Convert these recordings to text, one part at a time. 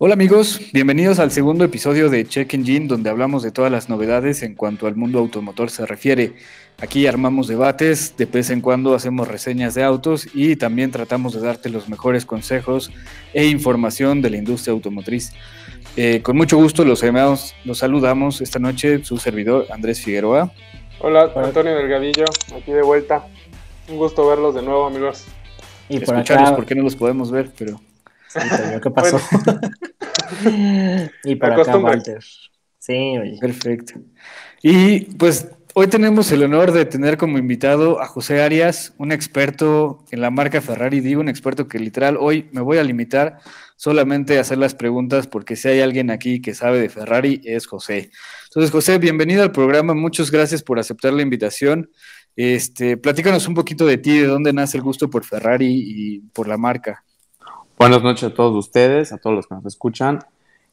Hola amigos, bienvenidos al segundo episodio de Check Engine donde hablamos de todas las novedades en cuanto al mundo automotor se refiere. Aquí armamos debates, de vez en cuando hacemos reseñas de autos y también tratamos de darte los mejores consejos e información de la industria automotriz. Eh, con mucho gusto los, los saludamos esta noche su servidor Andrés Figueroa. Hola, Antonio Delgadillo, aquí de vuelta. Un gusto verlos de nuevo amigos. Y por Escucharlos porque no los podemos ver, pero... ¿Qué pasó? y para acá, Walter. Sí, oye. Perfecto. Y pues hoy tenemos el honor de tener como invitado a José Arias, un experto en la marca Ferrari. Digo, un experto que literal hoy me voy a limitar solamente a hacer las preguntas porque si hay alguien aquí que sabe de Ferrari es José. Entonces, José, bienvenido al programa. Muchas gracias por aceptar la invitación. Este, platícanos un poquito de ti, de dónde nace el gusto por Ferrari y por la marca. Buenas noches a todos ustedes, a todos los que nos escuchan.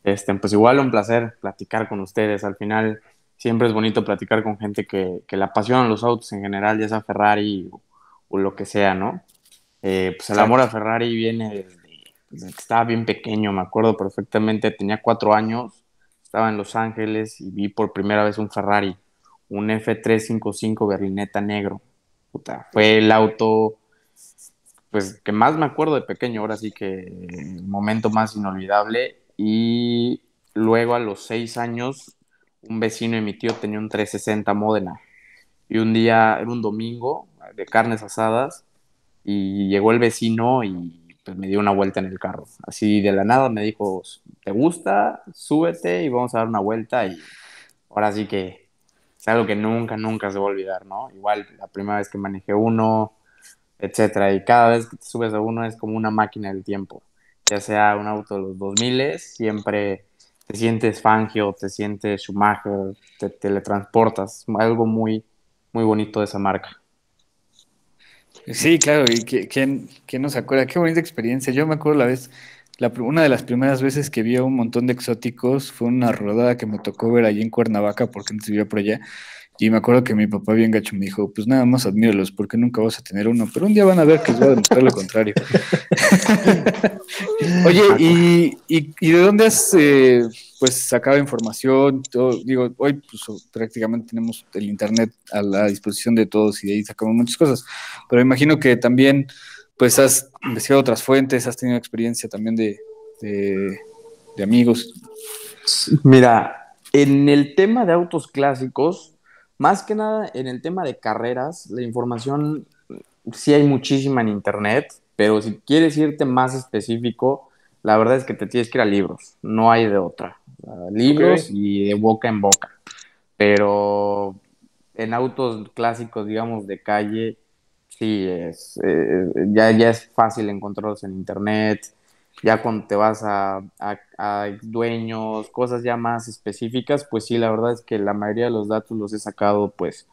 Este, pues igual un placer platicar con ustedes. Al final siempre es bonito platicar con gente que, que le apasionan los autos en general, ya sea Ferrari o, lo que sea, ¿no? Eh, pues el amor a Ferrari viene desde, que estaba bien pequeño, me acuerdo perfectamente, tenía cuatro años, estaba en Los Ángeles y vi por primera vez un Ferrari, un F355 berlineta negro. Puta, fue el auto pues que más me acuerdo de pequeño, ahora sí que el momento más inolvidable. Y luego a los seis años, un vecino de mi tío tenía un 360 Modena. Y un día, era un domingo, de carnes asadas, y llegó el vecino y pues, me dio una vuelta en el carro. Así de la nada me dijo, ¿te gusta? Súbete y vamos a dar una vuelta. Y ahora sí que es algo que nunca, nunca se va a olvidar, ¿no? Igual la primera vez que manejé uno, etcétera. Y cada vez que te subes a uno es como una máquina del tiempo. Ya sea un auto de los 2000, siempre te sientes Fangio, te sientes Schumacher, te teletransportas. Algo muy, muy bonito de esa marca. Sí, claro, y ¿quién, quién nos acuerda? Qué bonita experiencia. Yo me acuerdo la vez, la, una de las primeras veces que vi a un montón de exóticos fue una rodada que me tocó ver allí en Cuernavaca, porque antes vivía por allá, y me acuerdo que mi papá bien gacho me dijo, pues nada más admíralos, porque nunca vas a tener uno, pero un día van a ver que les voy a demostrar lo contrario. Oye, ¿y, y, de dónde has eh, pues sacado información? digo, hoy pues, prácticamente tenemos el internet a la disposición de todos y de ahí sacamos muchas cosas, pero imagino que también pues has investigado otras fuentes, has tenido experiencia también de, de amigos. Mira, en el tema de autos clásicos, más que nada en el tema de carreras, la información sí hay muchísima en internet, pero si quieres irte más específico, la verdad es que te tienes que ir a libros, no hay de otra. libros y de boca en boca. Pero en autos clásicos, digamos, de calle, sí, es, eh, ya, ya es fácil encontrarlos en internet ya cuando te vas a, dueños, cosas ya más específicas, pues sí, la verdad es que la mayoría de los datos los he sacado pues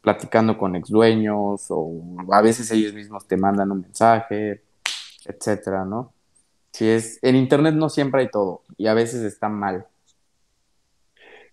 platicando con ex dueños o a veces ellos mismos te mandan un mensaje, etcétera, ¿no? Si es, en internet no siempre hay todo y a veces está mal.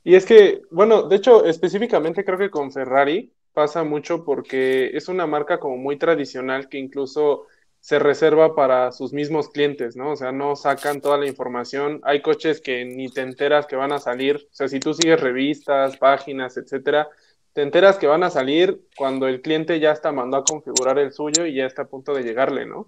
Y es que, bueno, de hecho, específicamente creo que con Ferrari pasa mucho porque es una marca como muy tradicional que incluso se reserva para sus mismos clientes, ¿no? O sea, no sacan toda la información. Hay coches que ni te enteras que van a salir. O sea, si tú sigues revistas, páginas, etcétera, te enteras que van a salir cuando el cliente ya está mandando a configurar el suyo y ya está a punto de llegarle, ¿no?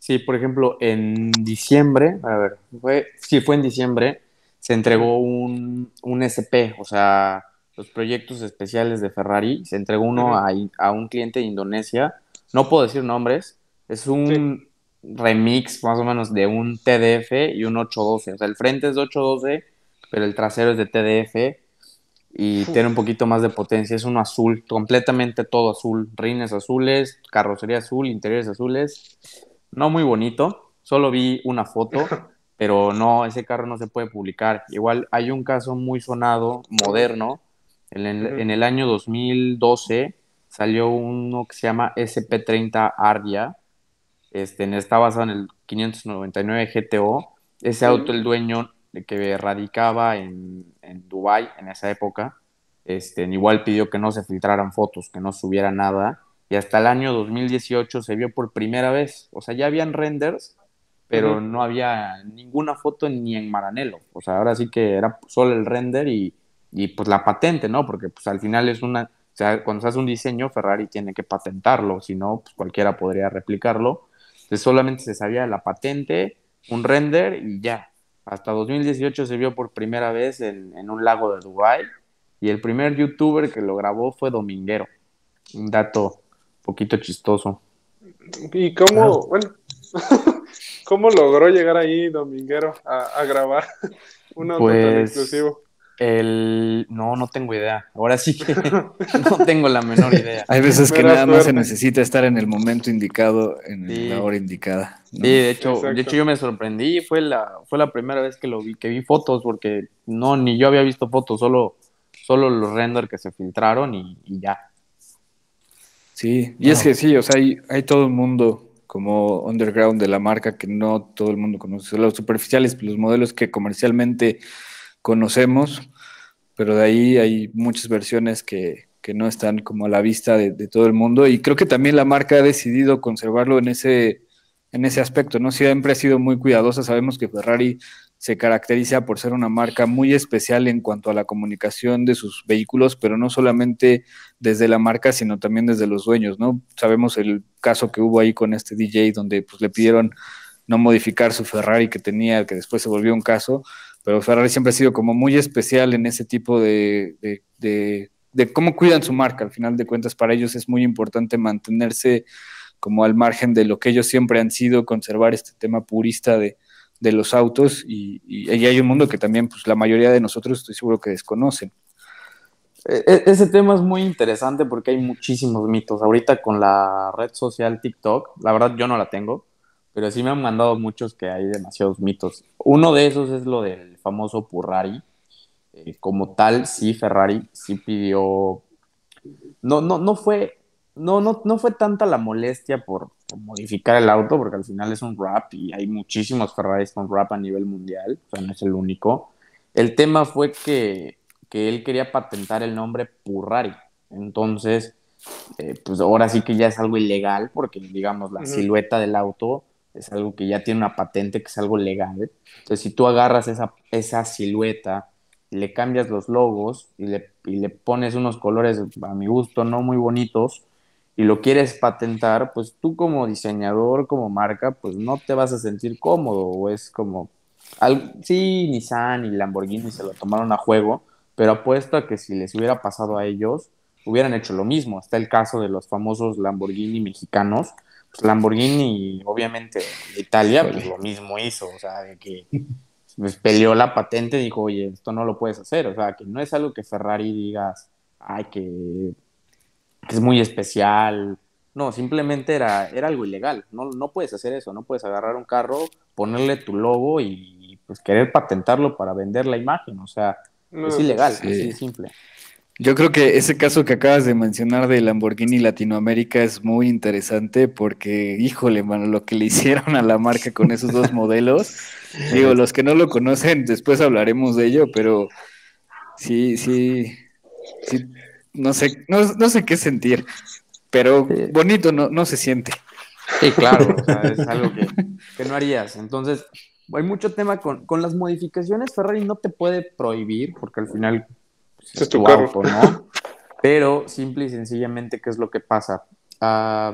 Sí, por ejemplo, en diciembre, a ver, fue, sí, fue en diciembre, se entregó un, un SP, o sea, los proyectos especiales de Ferrari, se entregó uno a, a un cliente de Indonesia, no puedo decir nombres, es un remix más o menos de un TDF y un 812. O sea, el frente es de 812, pero el trasero es de TDF y tiene un poquito más de potencia. Es uno azul, completamente todo azul. Rines azules, carrocería azul, interiores azules. No muy bonito. Solo vi una foto, pero no, ese carro no se puede publicar. Igual hay un caso muy sonado, moderno. En el, en el año 2012 salió uno que se llama SP30 Ardia este, está basado en el 599 GTO. Ese auto, el dueño que radicaba en, en Dubai en esa época, este, igual pidió que no se filtraran fotos, que no subiera nada. Y hasta el año 2018 se vio por primera vez. O sea, ya habían renders, pero no había ninguna foto ni en Maranello. O sea, ahora sí que era solo el render y, y pues la patente, ¿no? Porque pues al final es una, o sea, cuando se hace un diseño, Ferrari tiene que patentarlo, si no, pues cualquiera podría replicarlo. Entonces solamente se sabía la patente, un render y ya. Hasta 2018 se vio por primera vez en, en un lago de Dubái y el primer youtuber que lo grabó fue Dominguero. Un dato poquito chistoso. ¿Y cómo, bueno, cómo logró llegar ahí Dominguero a, a grabar un auto tan Pues, exclusivo? El... No, no tengo idea. Ahora sí que no tengo la menor idea. Hay veces que nada más se necesita estar en el momento indicado, en Sí. la hora indicada. ¿no? Sí, de hecho, Exacto. de hecho yo me sorprendí, fue la, fue la primera vez que lo vi, que vi fotos, porque no, ni yo había visto fotos, solo, solo los render que se filtraron y, y ya. Sí, y es que sí, o sea, hay, hay todo un mundo como underground de la marca que no todo el mundo conoce. Los superficiales, los modelos que comercialmente conocemos, pero de ahí hay muchas versiones que, que no están como a la vista de, de todo el mundo. Y creo que también la marca ha decidido conservarlo en ese, en ese aspecto, ¿no? Siempre ha sido muy cuidadosa. Sabemos que Ferrari se caracteriza por ser una marca muy especial en cuanto a la comunicación de sus vehículos, pero no solamente desde la marca, sino también desde los dueños, ¿no? Sabemos el caso que hubo ahí con este DJ, donde pues, le pidieron no modificar su Ferrari que tenía, que después se volvió un caso, pero Ferrari siempre ha sido como muy especial en ese tipo de, de, de, cómo cuidan su marca. Al final de cuentas, para ellos es muy importante mantenerse como al margen de lo que ellos siempre han sido, conservar este tema purista de, los autos y, y, y hay un mundo que también pues la mayoría de nosotros estoy seguro que desconocen. E- e- Ese tema es muy interesante porque hay muchísimos mitos. Ahorita con la red social TikTok, la verdad yo no la tengo, pero sí me han mandado muchos que hay demasiados mitos. Uno de esos es lo del famoso Purrari. Eh, como tal, sí, Ferrari sí pidió. No, no, no fue. No, no, no fue tanta la molestia por, por modificar el auto, porque al final es un rap y hay muchísimos Ferraris con rap a nivel mundial, o sea, no es el único. El tema fue que, que él quería patentar el nombre Purrari. Entonces, eh, pues ahora sí que ya es algo ilegal, porque digamos la silueta del auto es algo que ya tiene una patente, que es algo legal. Entonces, si tú agarras esa, esa silueta, le cambias los logos y le, y le pones unos colores, a mi gusto, no muy bonitos, y lo quieres patentar, pues tú como diseñador, como marca, pues no te vas a sentir cómodo, o es como, al- sí, Nissan y Lamborghini se lo tomaron a juego, pero apuesto a que si les hubiera pasado a ellos, hubieran hecho lo mismo. Está el caso de los famosos Lamborghini mexicanos. Pues Lamborghini, obviamente, de Italia, pues lo mismo hizo, o sea, de que pues, peleó la patente y dijo, oye, esto no lo puedes hacer, o sea, que no es algo que Ferrari digas, ay, que, que es muy especial. No, simplemente era, era algo ilegal. No, no puedes hacer eso, no puedes agarrar un carro, ponerle tu logo y pues querer patentarlo para vender la imagen, o sea, No, es ilegal, sí. así de simple. Yo creo que ese caso que acabas de mencionar de Lamborghini Latinoamérica es muy interesante porque, híjole, mano, lo que le hicieron a la marca con esos dos modelos. Digo, los que no lo conocen, después hablaremos de ello, pero sí, sí, sí, no sé, no, no sé qué sentir, pero bonito no, no se siente. Sí, claro, o sea, es algo que, que no harías. Entonces, hay mucho tema con, con las modificaciones. Ferrari no te puede prohibir, porque al final pues, Es tu carro. ¿no? Pero simple y sencillamente, ¿qué es lo que pasa? Ah,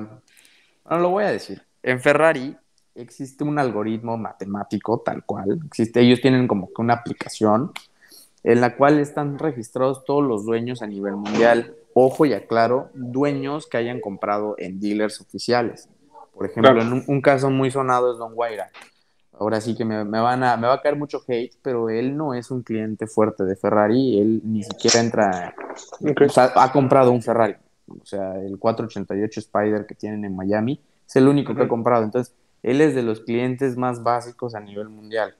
bueno, lo voy a decir. En Ferrari existe un algoritmo matemático tal cual. Existe, ellos tienen como que una aplicación en la cual están registrados todos los dueños a nivel mundial. Ojo y aclaro, dueños que hayan comprado en dealers oficiales. Por ejemplo, Claro. en un, un caso muy sonado es Don Guaira. Ahora sí que me, me van a, me va a caer mucho hate, pero él no es un cliente fuerte de Ferrari, él ni siquiera entra, Ok. o sea, ha comprado un Ferrari, o sea, el 488 Spider que tienen en Miami, es el único que ha comprado, entonces, él es de los clientes más básicos a nivel mundial.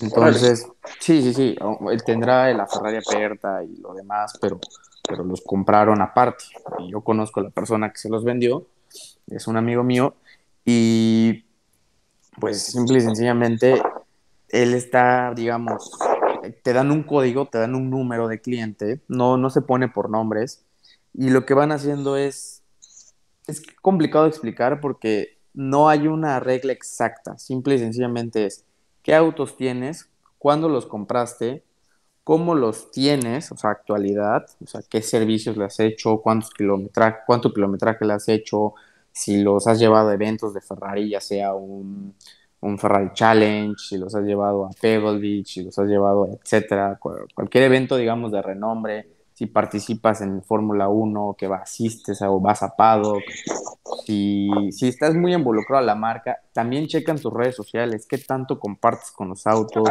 Entonces, sí, sí, sí, él tendrá la Ferrari aperta y lo demás, pero, pero los compraron aparte. Y yo conozco a la persona que se los vendió, es un amigo mío, y pues simple y sencillamente él está, digamos, te dan un código, te dan un número de cliente, no, no se pone por nombres, y lo que van haciendo es, es complicado explicar porque no hay una regla exacta, simple y sencillamente es qué autos tienes, cuándo los compraste, cómo los tienes, o sea, actualidad, o sea, qué servicios le has hecho, cuántos kilometraje, cuánto kilometraje le has hecho, si los has llevado a eventos de Ferrari, ya sea un, un Ferrari Challenge, si los has llevado a Pebble Beach, si los has llevado, etcétera, cualquier evento, digamos, de renombre, si participas en Fórmula 1, que asistes o vas a paddock, si, si estás muy involucrado a la marca, también checan tus redes sociales, qué tanto compartes con los autos,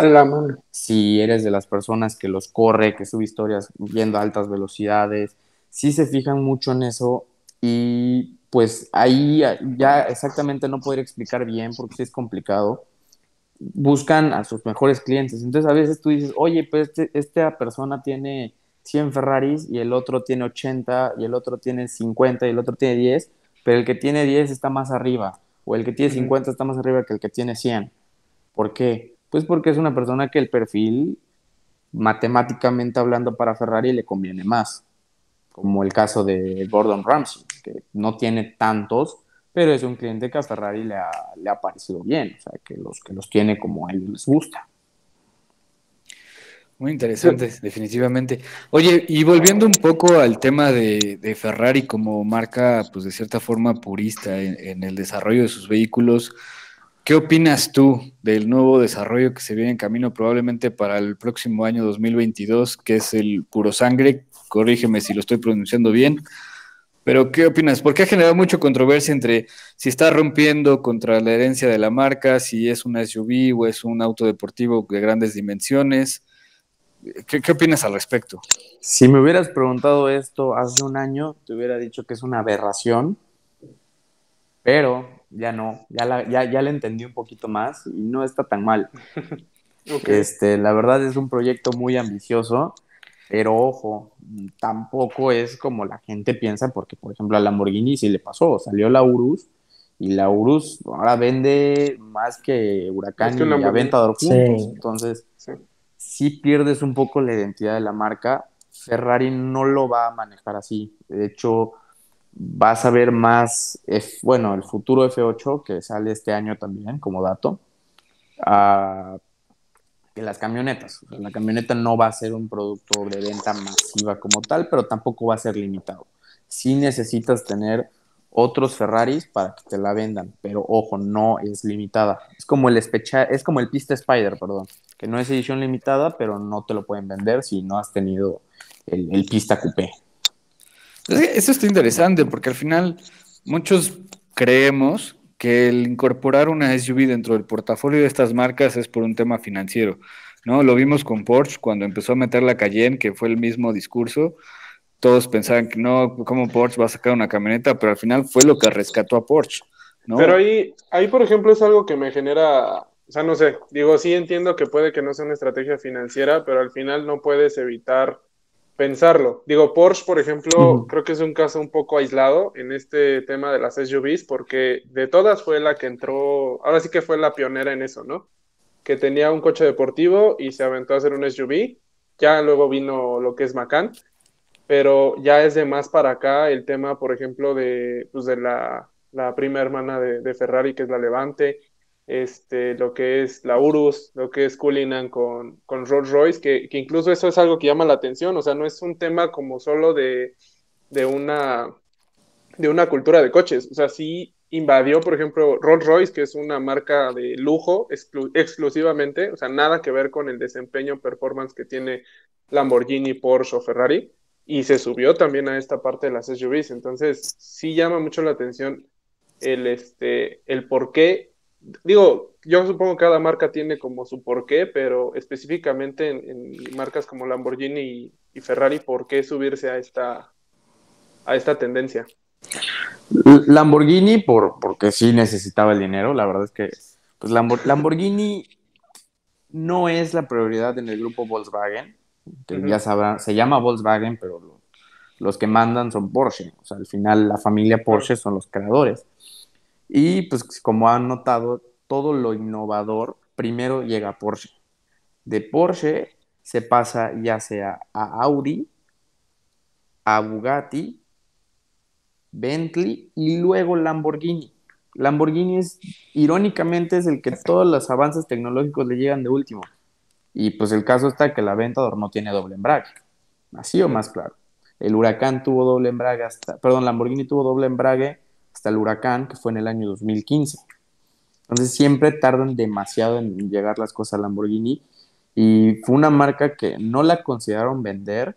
si eres de las personas que los corre, que sube historias yendo a altas velocidades, si se fijan mucho en eso y pues ahí ya exactamente no podría explicar bien porque sí es complicado, buscan a sus mejores clientes. Entonces a veces tú dices, oye, pues este, esta persona tiene 100 Ferraris y el otro tiene 80 y el otro tiene 50 y el otro tiene 10, pero el que tiene 10 está más arriba o el que tiene 50 está más arriba que el que tiene 100. ¿Por qué? Pues porque es una persona que el perfil, matemáticamente hablando para Ferrari, le conviene más, como el caso de Gordon Ramsay, que no tiene tantos, pero es un cliente que a Ferrari le ha, le ha parecido bien, o sea, que los, que los tiene como a ellos les gusta. Muy interesante, definitivamente. Oye, y volviendo un poco al tema de, Ferrari como marca, pues de cierta forma purista en, el desarrollo de sus vehículos, ¿qué opinas tú del nuevo desarrollo que se viene en camino probablemente para el próximo año 2022, que es el puro sangre? Corrígeme si lo estoy pronunciando bien. Pero, ¿qué opinas? Porque ha generado mucha controversia entre si está rompiendo contra la herencia de la marca, si es una SUV o es un auto deportivo de grandes dimensiones. ¿Qué, opinas al respecto? Si me hubieras preguntado esto hace un año, te hubiera dicho que es una aberración, pero ya no, ya la, ya, ya entendí un poquito más y no está tan mal. este, la verdad es un proyecto muy ambicioso, pero ojo, tampoco es como la gente piensa, porque por ejemplo a Lamborghini sí le pasó, salió la Urus y la Urus ahora vende más que Huracán y Aventador juntos, entonces si pierdes un poco la identidad de la marca. Ferrari no lo va a manejar así. De hecho, vas a ver más, bueno, el futuro F8 que sale este año también como dato, uh, las camionetas. la camioneta no va a ser un producto de venta masiva como tal, pero tampoco va a ser limitado. Si necesitas tener otros Ferraris para que te la vendan, pero ojo, no es limitada. Es como el es como el Pista Spider, perdón, que no es edición limitada, pero no te lo pueden vender si no has tenido el, Pista Coupé. Eso está interesante porque al final muchos creemos que el incorporar una SUV dentro del portafolio de estas marcas es por un tema financiero, ¿no? Lo vimos con Porsche cuando empezó a meter la Cayenne, que fue el mismo discurso, todos pensaban que no, ¿cómo Porsche va a sacar una camioneta? Pero al final fue lo que rescató a Porsche. ¿no? Pero ahí, ahí, por ejemplo, es algo que me genera, o sea, no sé, digo, sí entiendo que puede que no sea una estrategia financiera, pero al final no puedes evitar pensarlo. Digo, Porsche, por ejemplo, creo que es un caso un poco aislado en este tema de las SUVs, porque de todas fue la que entró, ahora sí que fue la pionera en eso, ¿no? Que tenía un coche deportivo y se aventó a hacer un SUV. Ya luego vino lo que es Macan pero ya es de más para acá el tema, por ejemplo, de, pues de la, la prima hermana de, Ferrari, que es la Levante, este, lo que es la Urus, lo que es Cullinan con, con Rolls Royce, que, que, incluso eso es algo que llama la atención, o sea, no es un tema como solo de, de, una, de una cultura de coches, o sea, sí invadió, por ejemplo, Rolls Royce, que es una marca de lujo exclusivamente, o sea, nada que ver con el desempeño, performance que tiene Lamborghini, Porsche o Ferrari, y se subió también a esta parte de las SUVs. Entonces, sí llama mucho la atención el, este, el por qué. Digo, yo supongo que cada marca tiene como su porqué, pero específicamente en, marcas como Lamborghini y, Ferrari, ¿por qué subirse a esta, a esta tendencia? Lamborghini, por, porque sí necesitaba el dinero, la verdad es que pues Lamborghini no es la prioridad en el grupo Volkswagen que ya sabrán, se llama Volkswagen, pero los que mandan son Porsche. O sea, al final la familia Porsche son los creadores. Y pues como han notado, todo lo innovador primero llega a Porsche. De Porsche se pasa ya sea a Audi, a Bugatti, Bentley y luego Lamborghini. Lamborghini es, irónicamente, es el que todos los avances tecnológicos le llegan de último. Y pues el caso está que la Aventador no tiene doble embrague. Así o más claro. El Huracán tuvo doble embrague hasta, perdón, Lamborghini tuvo doble embrague hasta el Huracán, que fue en el año 2015. Entonces siempre tardan demasiado en llegar las cosas a Lamborghini y fue una marca que no la consideraron vender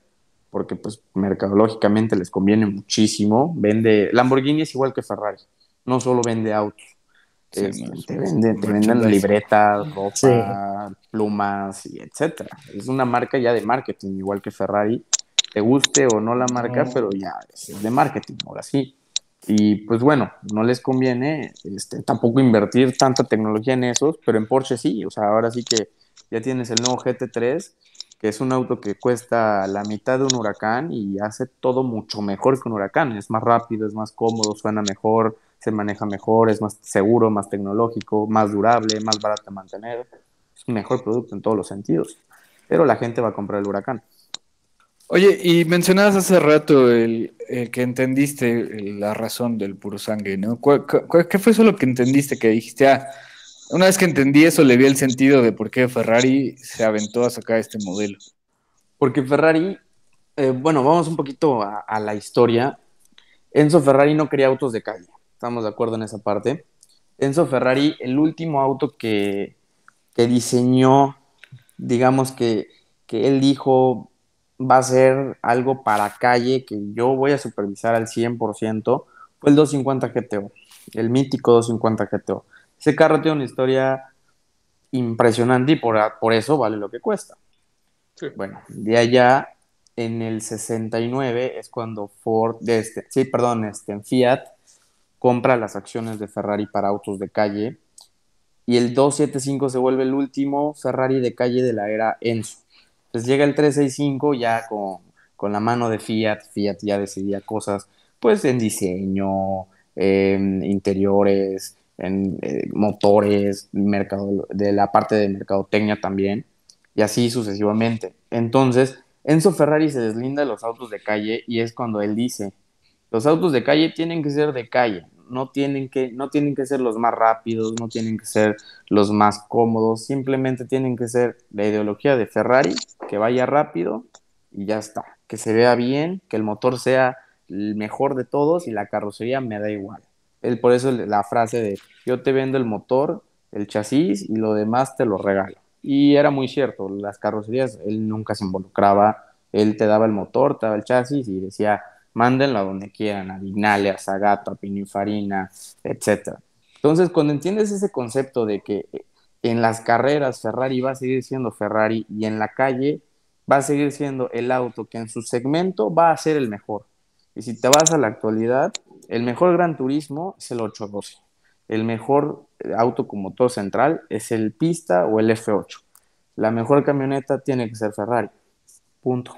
porque pues mercadológicamente les conviene muchísimo. Vende Lamborghini es igual que Ferrari, no solo vende autos. te, venden libretas, ropa, plumas, y etcétera. Es una marca ya de marketing, igual que Ferrari. Te guste o no la marca, pero ya es de marketing, ahora sí. Y pues bueno, no les conviene este, tampoco invertir tanta tecnología en esos, pero en Porsche sí, o sea, ahora sí que ya tienes el nuevo GT3, que es un auto que cuesta la mitad de un huracán y hace todo mucho mejor que un huracán. Es más rápido, es más cómodo, suena mejor, se maneja mejor, es más seguro, más tecnológico, más durable, más barato de mantener. Es un mejor producto en todos los sentidos. Pero la gente va a comprar el huracán. Oye, y mencionabas hace rato el, que entendiste la razón del puro sangre, ¿no? qué fue eso lo que entendiste? Que dijiste, ah, una vez que entendí eso, le vi el sentido de por qué Ferrari se aventó a sacar este modelo. Porque Ferrari, eh, bueno, vamos un poquito a, la historia. Enzo Ferrari no quería autos de calle, estamos de acuerdo en esa parte. Enzo Ferrari, el último auto que, que diseñó, digamos que, que él dijo, va a ser algo para calle que yo voy a supervisar al 100%, fue el 250 GTO, el mítico 250 GTO. Ese carro tiene una historia impresionante y por, por eso vale lo que cuesta. Bueno, de allá en el 69 es cuando Ford, este, sí, perdón, este, en Fiat compra las acciones de Ferrari para autos de calle y el 275 se vuelve el último Ferrari de calle de la era Enzo. Pues llega el 365 ya con, la mano de Fiat, Fiat ya decidía cosas pues en diseño, interiores, en eh, motores, mercado, de la parte de mercadotecnia también, y así sucesivamente. Entonces, Enzo Ferrari se deslinda de los autos de calle y es cuando él dice, los autos de calle tienen que ser de calle, no tienen que, no tienen que ser los más rápidos, no tienen que ser los más cómodos, simplemente tienen que ser la ideología de Ferrari, que vaya rápido y ya está, que se vea bien, que el motor sea el mejor de todos y la carrocería me da igual. Él, por eso la frase de yo te vendo el motor, el chasis y lo demás te lo regalo. Y era muy cierto, las carrocerías él nunca se involucraba, él te daba el motor, te daba el chasis y decía, mándenlo a donde quieran, a Vignale, a Zagato, a Pininfarina, etc. Entonces, cuando entiendes ese concepto de que en las carreras Ferrari va a seguir siendo Ferrari y en la calle va a seguir siendo el auto que en su segmento va a ser el mejor. Y si te vas a la actualidad, el mejor Gran Turismo es el 812. El mejor auto con motor central es el Pista o el F8. La mejor camioneta tiene que ser Ferrari. Punto.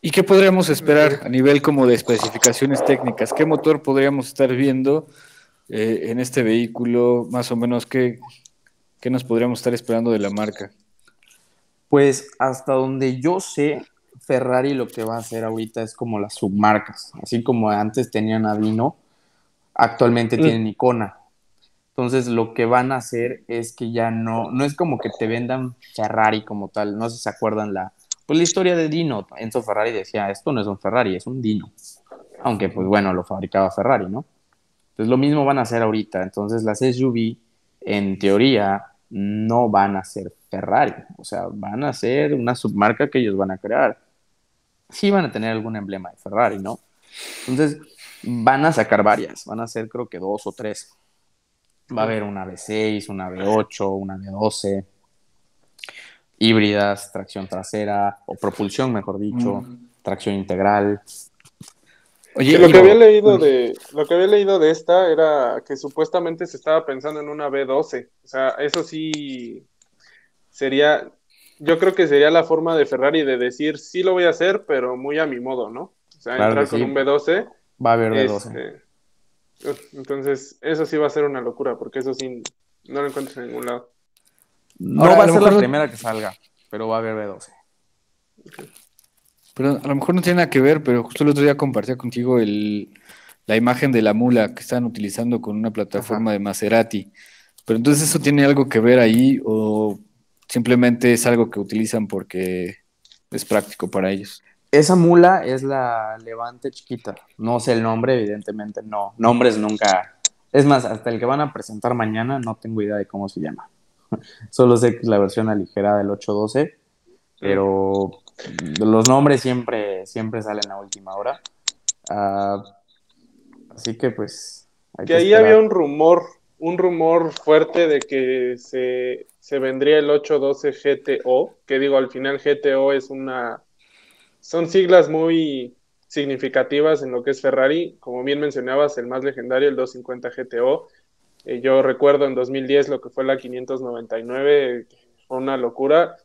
¿Y qué podríamos esperar a nivel como de especificaciones técnicas? ¿Qué motor podríamos estar viendo eh, en este vehículo? Más o menos, ¿qué, ¿qué nos podríamos estar esperando de la marca? Pues hasta donde yo sé, Ferrari lo que va a hacer ahorita es como las submarcas. Así como antes tenían a Dino, actualmente mm. tienen Icona. Entonces lo que van a hacer es que ya no, no es como que te vendan Ferrari como tal. No sé si se acuerdan la, pues la historia de Dino, Enzo Ferrari decía, esto no es un Ferrari, es un Dino. Aunque, pues bueno, lo fabricaba Ferrari, ¿no? Entonces lo mismo van a hacer ahorita. Entonces las SUV, en teoría, no van a ser Ferrari. O sea, van a ser una submarca que ellos van a crear. Sí van a tener algún emblema de Ferrari, ¿no? Entonces, van a sacar varias. Van a ser creo que dos o tres. Va a haber una V6, una V8, una V12 híbridas, tracción trasera o propulsión, mejor dicho, mm. tracción integral. Oye, lo que había leído de lo que había leído de esta era que supuestamente se estaba pensando en una B12. O sea, eso sí sería yo creo que sería la forma de Ferrari de decir sí lo voy a hacer, pero muy a mi modo, ¿no? O sea, entrar con un B12. Va a haber B12. Este, entonces, eso sí va a ser una locura, porque eso sí no lo encuentras en ningún lado. No va a, ser la primera que salga, pero va a haber B12. Pero a lo mejor no tiene nada que ver, pero justo el otro día compartía contigo el, la imagen de la mula que están utilizando con una plataforma de Maserati. Pero entonces eso tiene algo que ver ahí o simplemente es algo que utilizan porque es práctico para ellos. Esa mula es la Levante chiquita. No sé el nombre, evidentemente no. Nombres nunca. Es más, hasta el que van a presentar mañana no tengo idea de cómo se llama. Solo sé que es la versión aligerada del 812, pero los nombres siempre, siempre salen a última hora. Ah, así que pues... que, ahí había un rumor, un rumor fuerte de que se, se vendría el 812 GTO, que digo, al final GTO es una... Son siglas muy significativas en lo que es Ferrari. Como bien mencionabas, el más legendario, el 250 GTO. Eh, yo recuerdo en 2010 lo que fue la 599, fue una locura.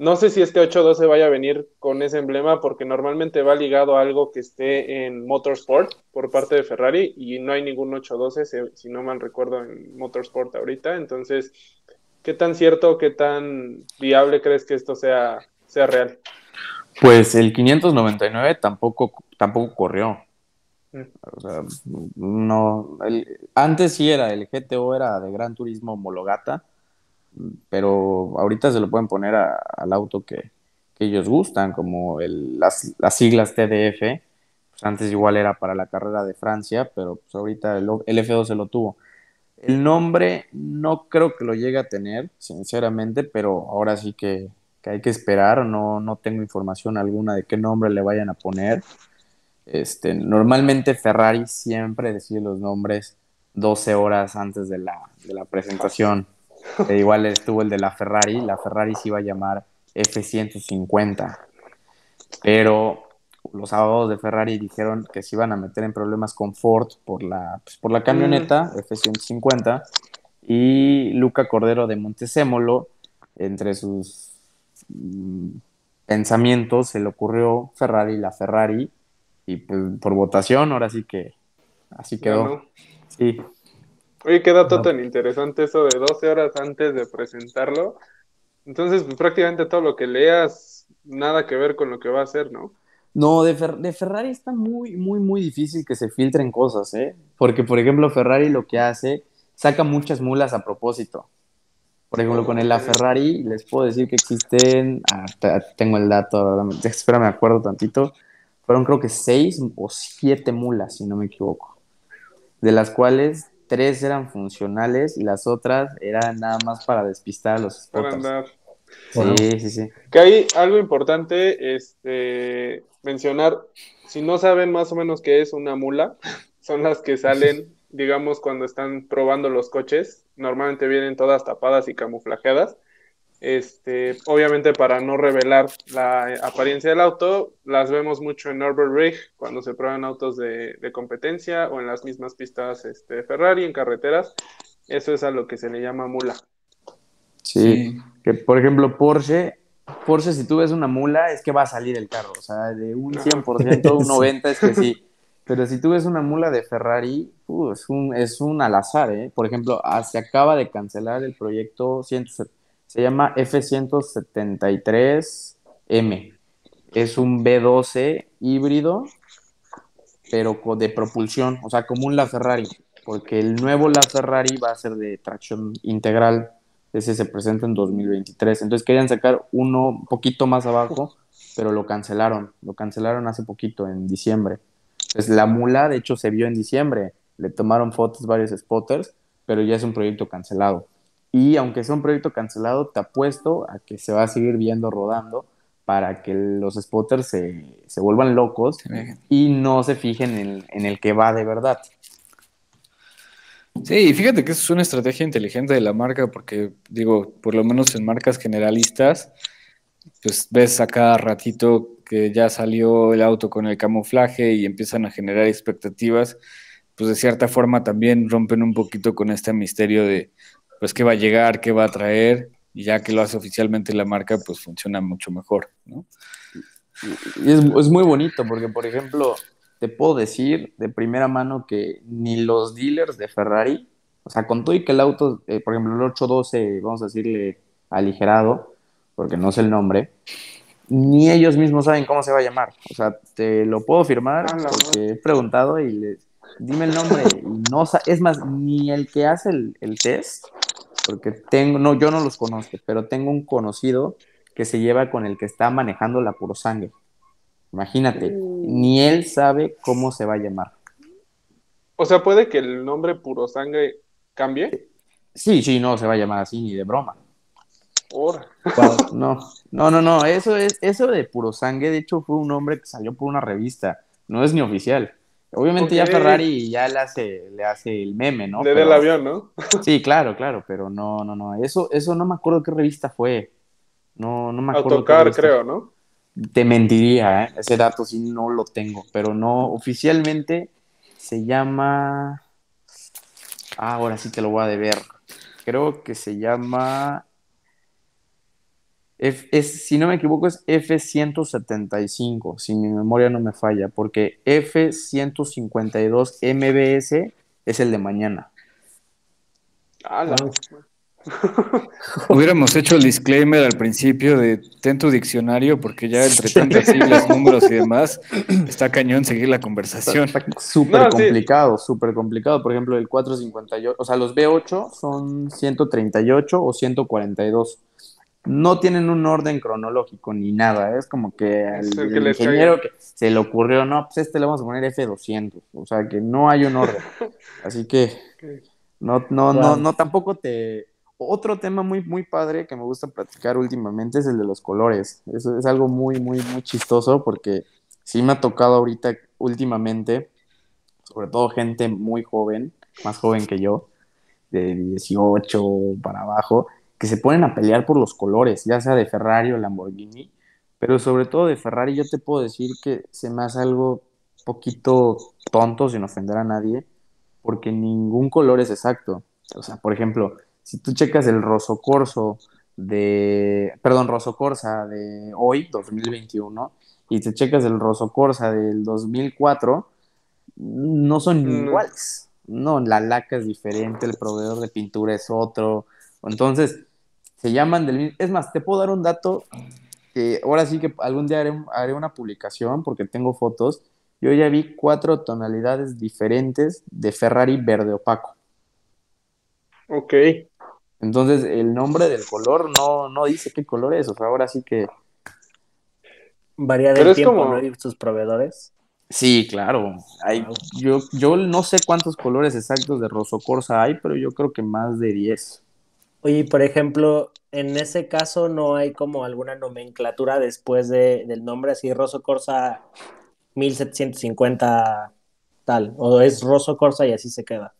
No sé si este 812 vaya a venir con ese emblema porque normalmente va ligado a algo que esté en Motorsport por parte de Ferrari y no hay ningún 812, si no mal recuerdo, en Motorsport ahorita. Entonces, ¿qué tan cierto, qué tan viable crees que esto sea, sea real? Pues el 599 tampoco, tampoco corrió. Mm. O sea, no, antes sí era, el GTO era de Gran Turismo homologata pero ahorita se lo pueden poner al auto que, ellos gustan, como las, siglas TDF, pues antes igual era para la carrera de Francia, pero pues ahorita el, F2 se lo tuvo. El nombre no creo que lo llegue a tener, sinceramente, pero ahora sí que, hay que esperar, no, no tengo información alguna de qué nombre le vayan a poner. Este, normalmente Ferrari siempre decide los nombres 12 horas antes de la, de la presentación igual estuvo el de la Ferrari, la Ferrari se iba a llamar F-150, pero los abogados de Ferrari dijeron que se iban a meter en problemas con Ford por la, pues, por la camioneta mm. F-150 y Luca Cordero de Montesémolo, entre sus mm, pensamientos se le ocurrió Ferrari, la Ferrari, y pues, por votación ahora sí que así quedó. Sí. Oye, qué dato tan interesante eso de 12 horas antes de presentarlo. Entonces, pues, prácticamente todo lo que leas, nada que ver con lo que va a hacer, ¿no? No, de, de, Ferrari está muy, muy, muy difícil que se filtren cosas, ¿eh? Porque, por ejemplo, Ferrari lo que hace, saca muchas mulas a propósito. Por ejemplo, con el la Ferrari les puedo decir que existen, ah, tengo el dato, espera, me acuerdo tantito, fueron creo que seis o siete mulas, si no me equivoco, de las cuales tres eran funcionales y las otras eran nada más para despistar a los spotters. Sí, sí, sí. Que hay algo importante este, mencionar, si no saben más o menos qué es una mula, son las que salen, digamos, cuando están probando los coches, normalmente vienen todas tapadas y camuflajeadas. Este, obviamente para no revelar la apariencia del auto, las vemos mucho en Nürburgring cuando se prueban autos de, competencia o en las mismas pistas este, Ferrari, en carreteras. Eso es a lo que se le llama mula. Sí, que por ejemplo Porsche, Porsche si tú ves una mula es que va a salir el carro, o sea, de un 100%, un 90% es que sí. Pero si tú ves una mula de Ferrari, uh, es, un, es un al azar, ¿eh? Por ejemplo, ah, se acaba de cancelar el proyecto 170 se llama F-173M. Es un B12 híbrido, pero de propulsión, o sea, como un LaFerrari, porque el nuevo LaFerrari va a ser de tracción integral. Ese se presenta en 2023. Entonces querían sacar uno un poquito más abajo, pero lo cancelaron. Lo cancelaron hace poquito, en diciembre. Pues la mula, de hecho, se vio en diciembre. Le tomaron fotos varios spotters, pero ya es un proyecto cancelado. Y aunque sea un proyecto cancelado, te apuesto a que se va a seguir viendo rodando para que los spotters se, se vuelvan locos y no se fijen en, en, el que va de verdad. Sí, fíjate que eso es una estrategia inteligente de la marca porque, digo, por lo menos en marcas generalistas, pues ves a cada ratito que ya salió el auto con el camuflaje y empiezan a generar expectativas, pues de cierta forma también rompen un poquito con este misterio de, pues qué va a llegar, qué va a traer, y ya que lo hace oficialmente la marca, pues funciona mucho mejor, ¿no? Y es, muy bonito porque, por ejemplo, te puedo decir de primera mano que ni los dealers de Ferrari, o sea, con todo y que el auto, eh, por ejemplo, el 812, vamos a decirle aligerado, porque no sé el nombre, ni ellos mismos saben cómo se va a llamar. O sea, te lo puedo firmar ah, porque he preguntado y les, dime el nombre. No, es más, ni el que hace el, el, test, porque tengo, no, yo no los conozco, pero tengo un conocido que se lleva con el que está manejando la puro sangre. Imagínate, ni él sabe cómo se va a llamar. O sea, puede que el nombre puro sangre cambie. Sí, sí, no se va a llamar así ni de broma. Ahora. No, no, no, no, eso es, eso de puro sangre, de hecho, fue un nombre que salió por una revista, no es ni oficial. Obviamente ya Ferrari ya le hace, le hace el meme, ¿no? Le el avión, ¿no? sí, claro, claro, pero no, no, no. Eso, eso no me acuerdo qué revista fue. No, no me acuerdo. Autocar, creo, ¿no? Te mentiría, ¿eh? Ese dato sí no lo tengo, pero no, oficialmente se llama. Ah, ahora sí te lo voy a deber. Creo que se llama es, si no me equivoco, es F175, si mi memoria no me falla, porque F152 MBS es el de mañana. Hubiéramos hecho el disclaimer al principio de ten tu diccionario, porque ya entre tantas siglas, números y demás, está cañón seguir la conversación. Súper complicado, súper complicado. Por ejemplo, el 458, o sea, los B8 son 138 o 142 no tienen un orden cronológico ni nada. Es como que el, ingeniero que se le ocurrió, no, pues este le vamos a poner F200. O sea, que no hay un orden. Así que no, no, no, no, tampoco te... Otro tema muy, muy padre que me gusta platicar últimamente es el de los colores. Eso es algo muy, muy, muy chistoso porque sí me ha tocado ahorita últimamente, sobre todo gente muy joven, más joven que yo, de 18 para abajo, que se ponen a pelear por los colores, ya sea de Ferrari o Lamborghini, pero sobre todo de Ferrari yo te puedo decir que se me hace algo poquito tonto sin ofender a nadie, porque ningún color es exacto. O sea, por ejemplo, si tú checas el Rosso Corso de, perdón, Rosso Corsa de hoy, 2021, y te checas el Rosso Corsa del 2004, no son mm. iguales. No, la laca es diferente, el proveedor de pintura es otro. Entonces, se llaman del mismo. Es más, te puedo dar un dato que ahora sí que algún día haré, una publicación porque tengo fotos. Yo ya vi cuatro tonalidades diferentes de Ferrari verde opaco. Ok. Entonces, el nombre del color no, no dice qué color es. O sea, ahora sí que. Varía del tiempo, como... ¿no? sus proveedores. Sí, claro. Hay, yo, yo no sé cuántos colores exactos de Rosso Corsa hay, pero yo creo que más de 10. Oye, por ejemplo, en ese caso no hay como alguna nomenclatura después de, del nombre, así Rosso Corsa 1750 tal, o es Rosso Corsa y así se queda.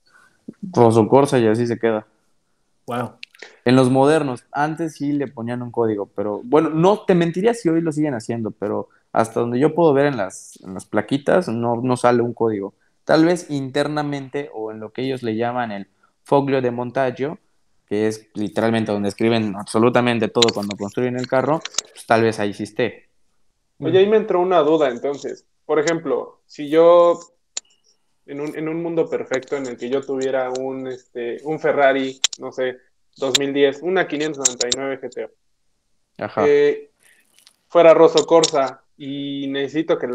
Rosso Corsa y así se queda. Wow. En los modernos, antes sí le ponían un código, pero bueno, no te mentiría si hoy lo siguen haciendo, pero hasta donde yo puedo ver en las, en las plaquitas no, no sale un código. Tal vez internamente o en lo que ellos le llaman el foglio de montaggio, que es literalmente donde escriben absolutamente todo cuando construyen el carro, pues tal vez ahí sí esté. Oye, ahí me entró una duda entonces. Por ejemplo, si yo en un, en un mundo perfecto en el que yo tuviera un, este, un Ferrari, no sé, 2010, una 599 GTO, Ajá. fuera Rosso Corsa y necesito que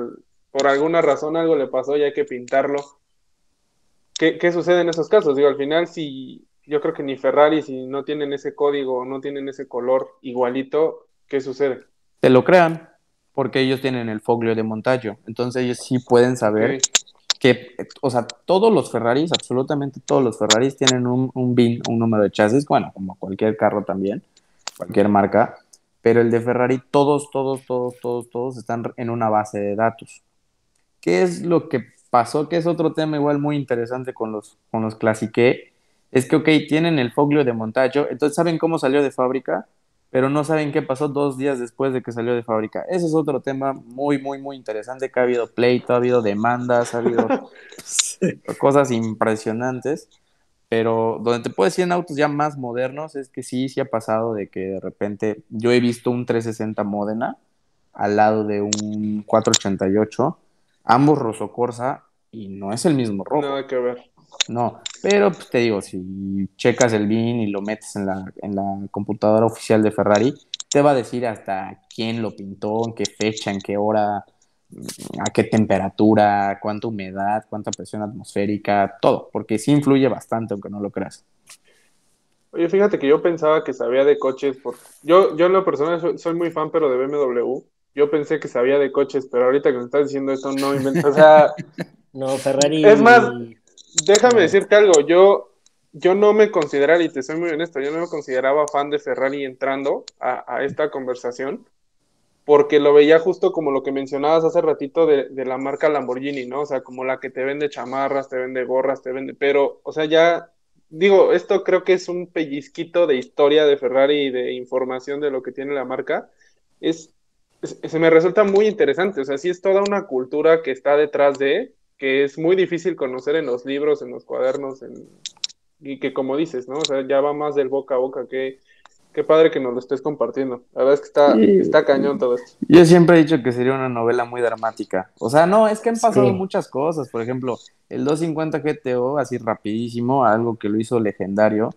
por alguna razón algo le pasó y hay que pintarlo, ¿qué, ¿qué sucede en esos casos? Digo, al final si yo creo que ni Ferrari, si no tienen ese código, no tienen ese color igualito, ¿qué sucede? Te lo crean, porque ellos tienen el foglio de montaggio. Entonces ellos sí pueden saber que, o sea, todos los Ferraris, absolutamente todos los Ferraris tienen un, un BIN, un número de chasis, bueno, como cualquier carro también, cualquier marca, pero el de Ferrari, todos, todos, todos, todos, todos están en una base de datos. ¿Qué es lo que pasó? Que es otro tema igual muy interesante con los, con los Classique es que, ok, tienen el foglio de montaggio, entonces saben cómo salió de fábrica, pero no saben qué pasó dos días después de que salió de fábrica. Ese es otro tema muy, muy, muy interesante, que ha habido pleito, ha habido demandas, ha habido cosas impresionantes, pero donde te puedes decir en autos ya más modernos es que sí, sí ha pasado de que de repente yo he visto un 360 Modena al lado de un 488, ambos roso corsa y no es el mismo rojo. Nada que ver. No, pero pues, te digo, si checas el BIN y lo metes en la, en la computadora oficial de Ferrari, te va a decir hasta quién lo pintó, en qué fecha, en qué hora. a qué temperatura, cuánta humedad, cuánta presión atmosférica, todo, porque sí influye bastante, aunque no lo creas. Oye, fíjate que yo pensaba que sabía de coches, por... yo, yo en lo personal soy, muy fan, pero de BMW. Yo pensé que sabía de coches, pero ahorita que me estás diciendo esto, no invento. O sea. no, Ferrari. Es más, déjame decirte algo. Yo, yo no me consideraba, y te soy muy honesto, yo no me consideraba fan de Ferrari entrando a, a esta conversación porque lo veía justo como lo que mencionabas hace ratito de, de, la marca Lamborghini, ¿no? O sea, como la que te vende chamarras, te vende gorras, te vende, pero, o sea, ya, digo, esto creo que es un pellizquito de historia de Ferrari y de información de lo que tiene la marca. Es, se me resulta muy interesante, o sea, sí es toda una cultura que está detrás de, que es muy difícil conocer en los libros, en los cuadernos, en, y que como dices, ¿no? O sea, ya va más del boca a boca que Qué padre que nos lo estés compartiendo. La verdad es que está, está cañón todo esto. Yo siempre he dicho que sería una novela muy dramática. O sea, no, es que han pasado muchas cosas. Por ejemplo, el 250 GTO, así rapidísimo, algo que lo hizo legendario,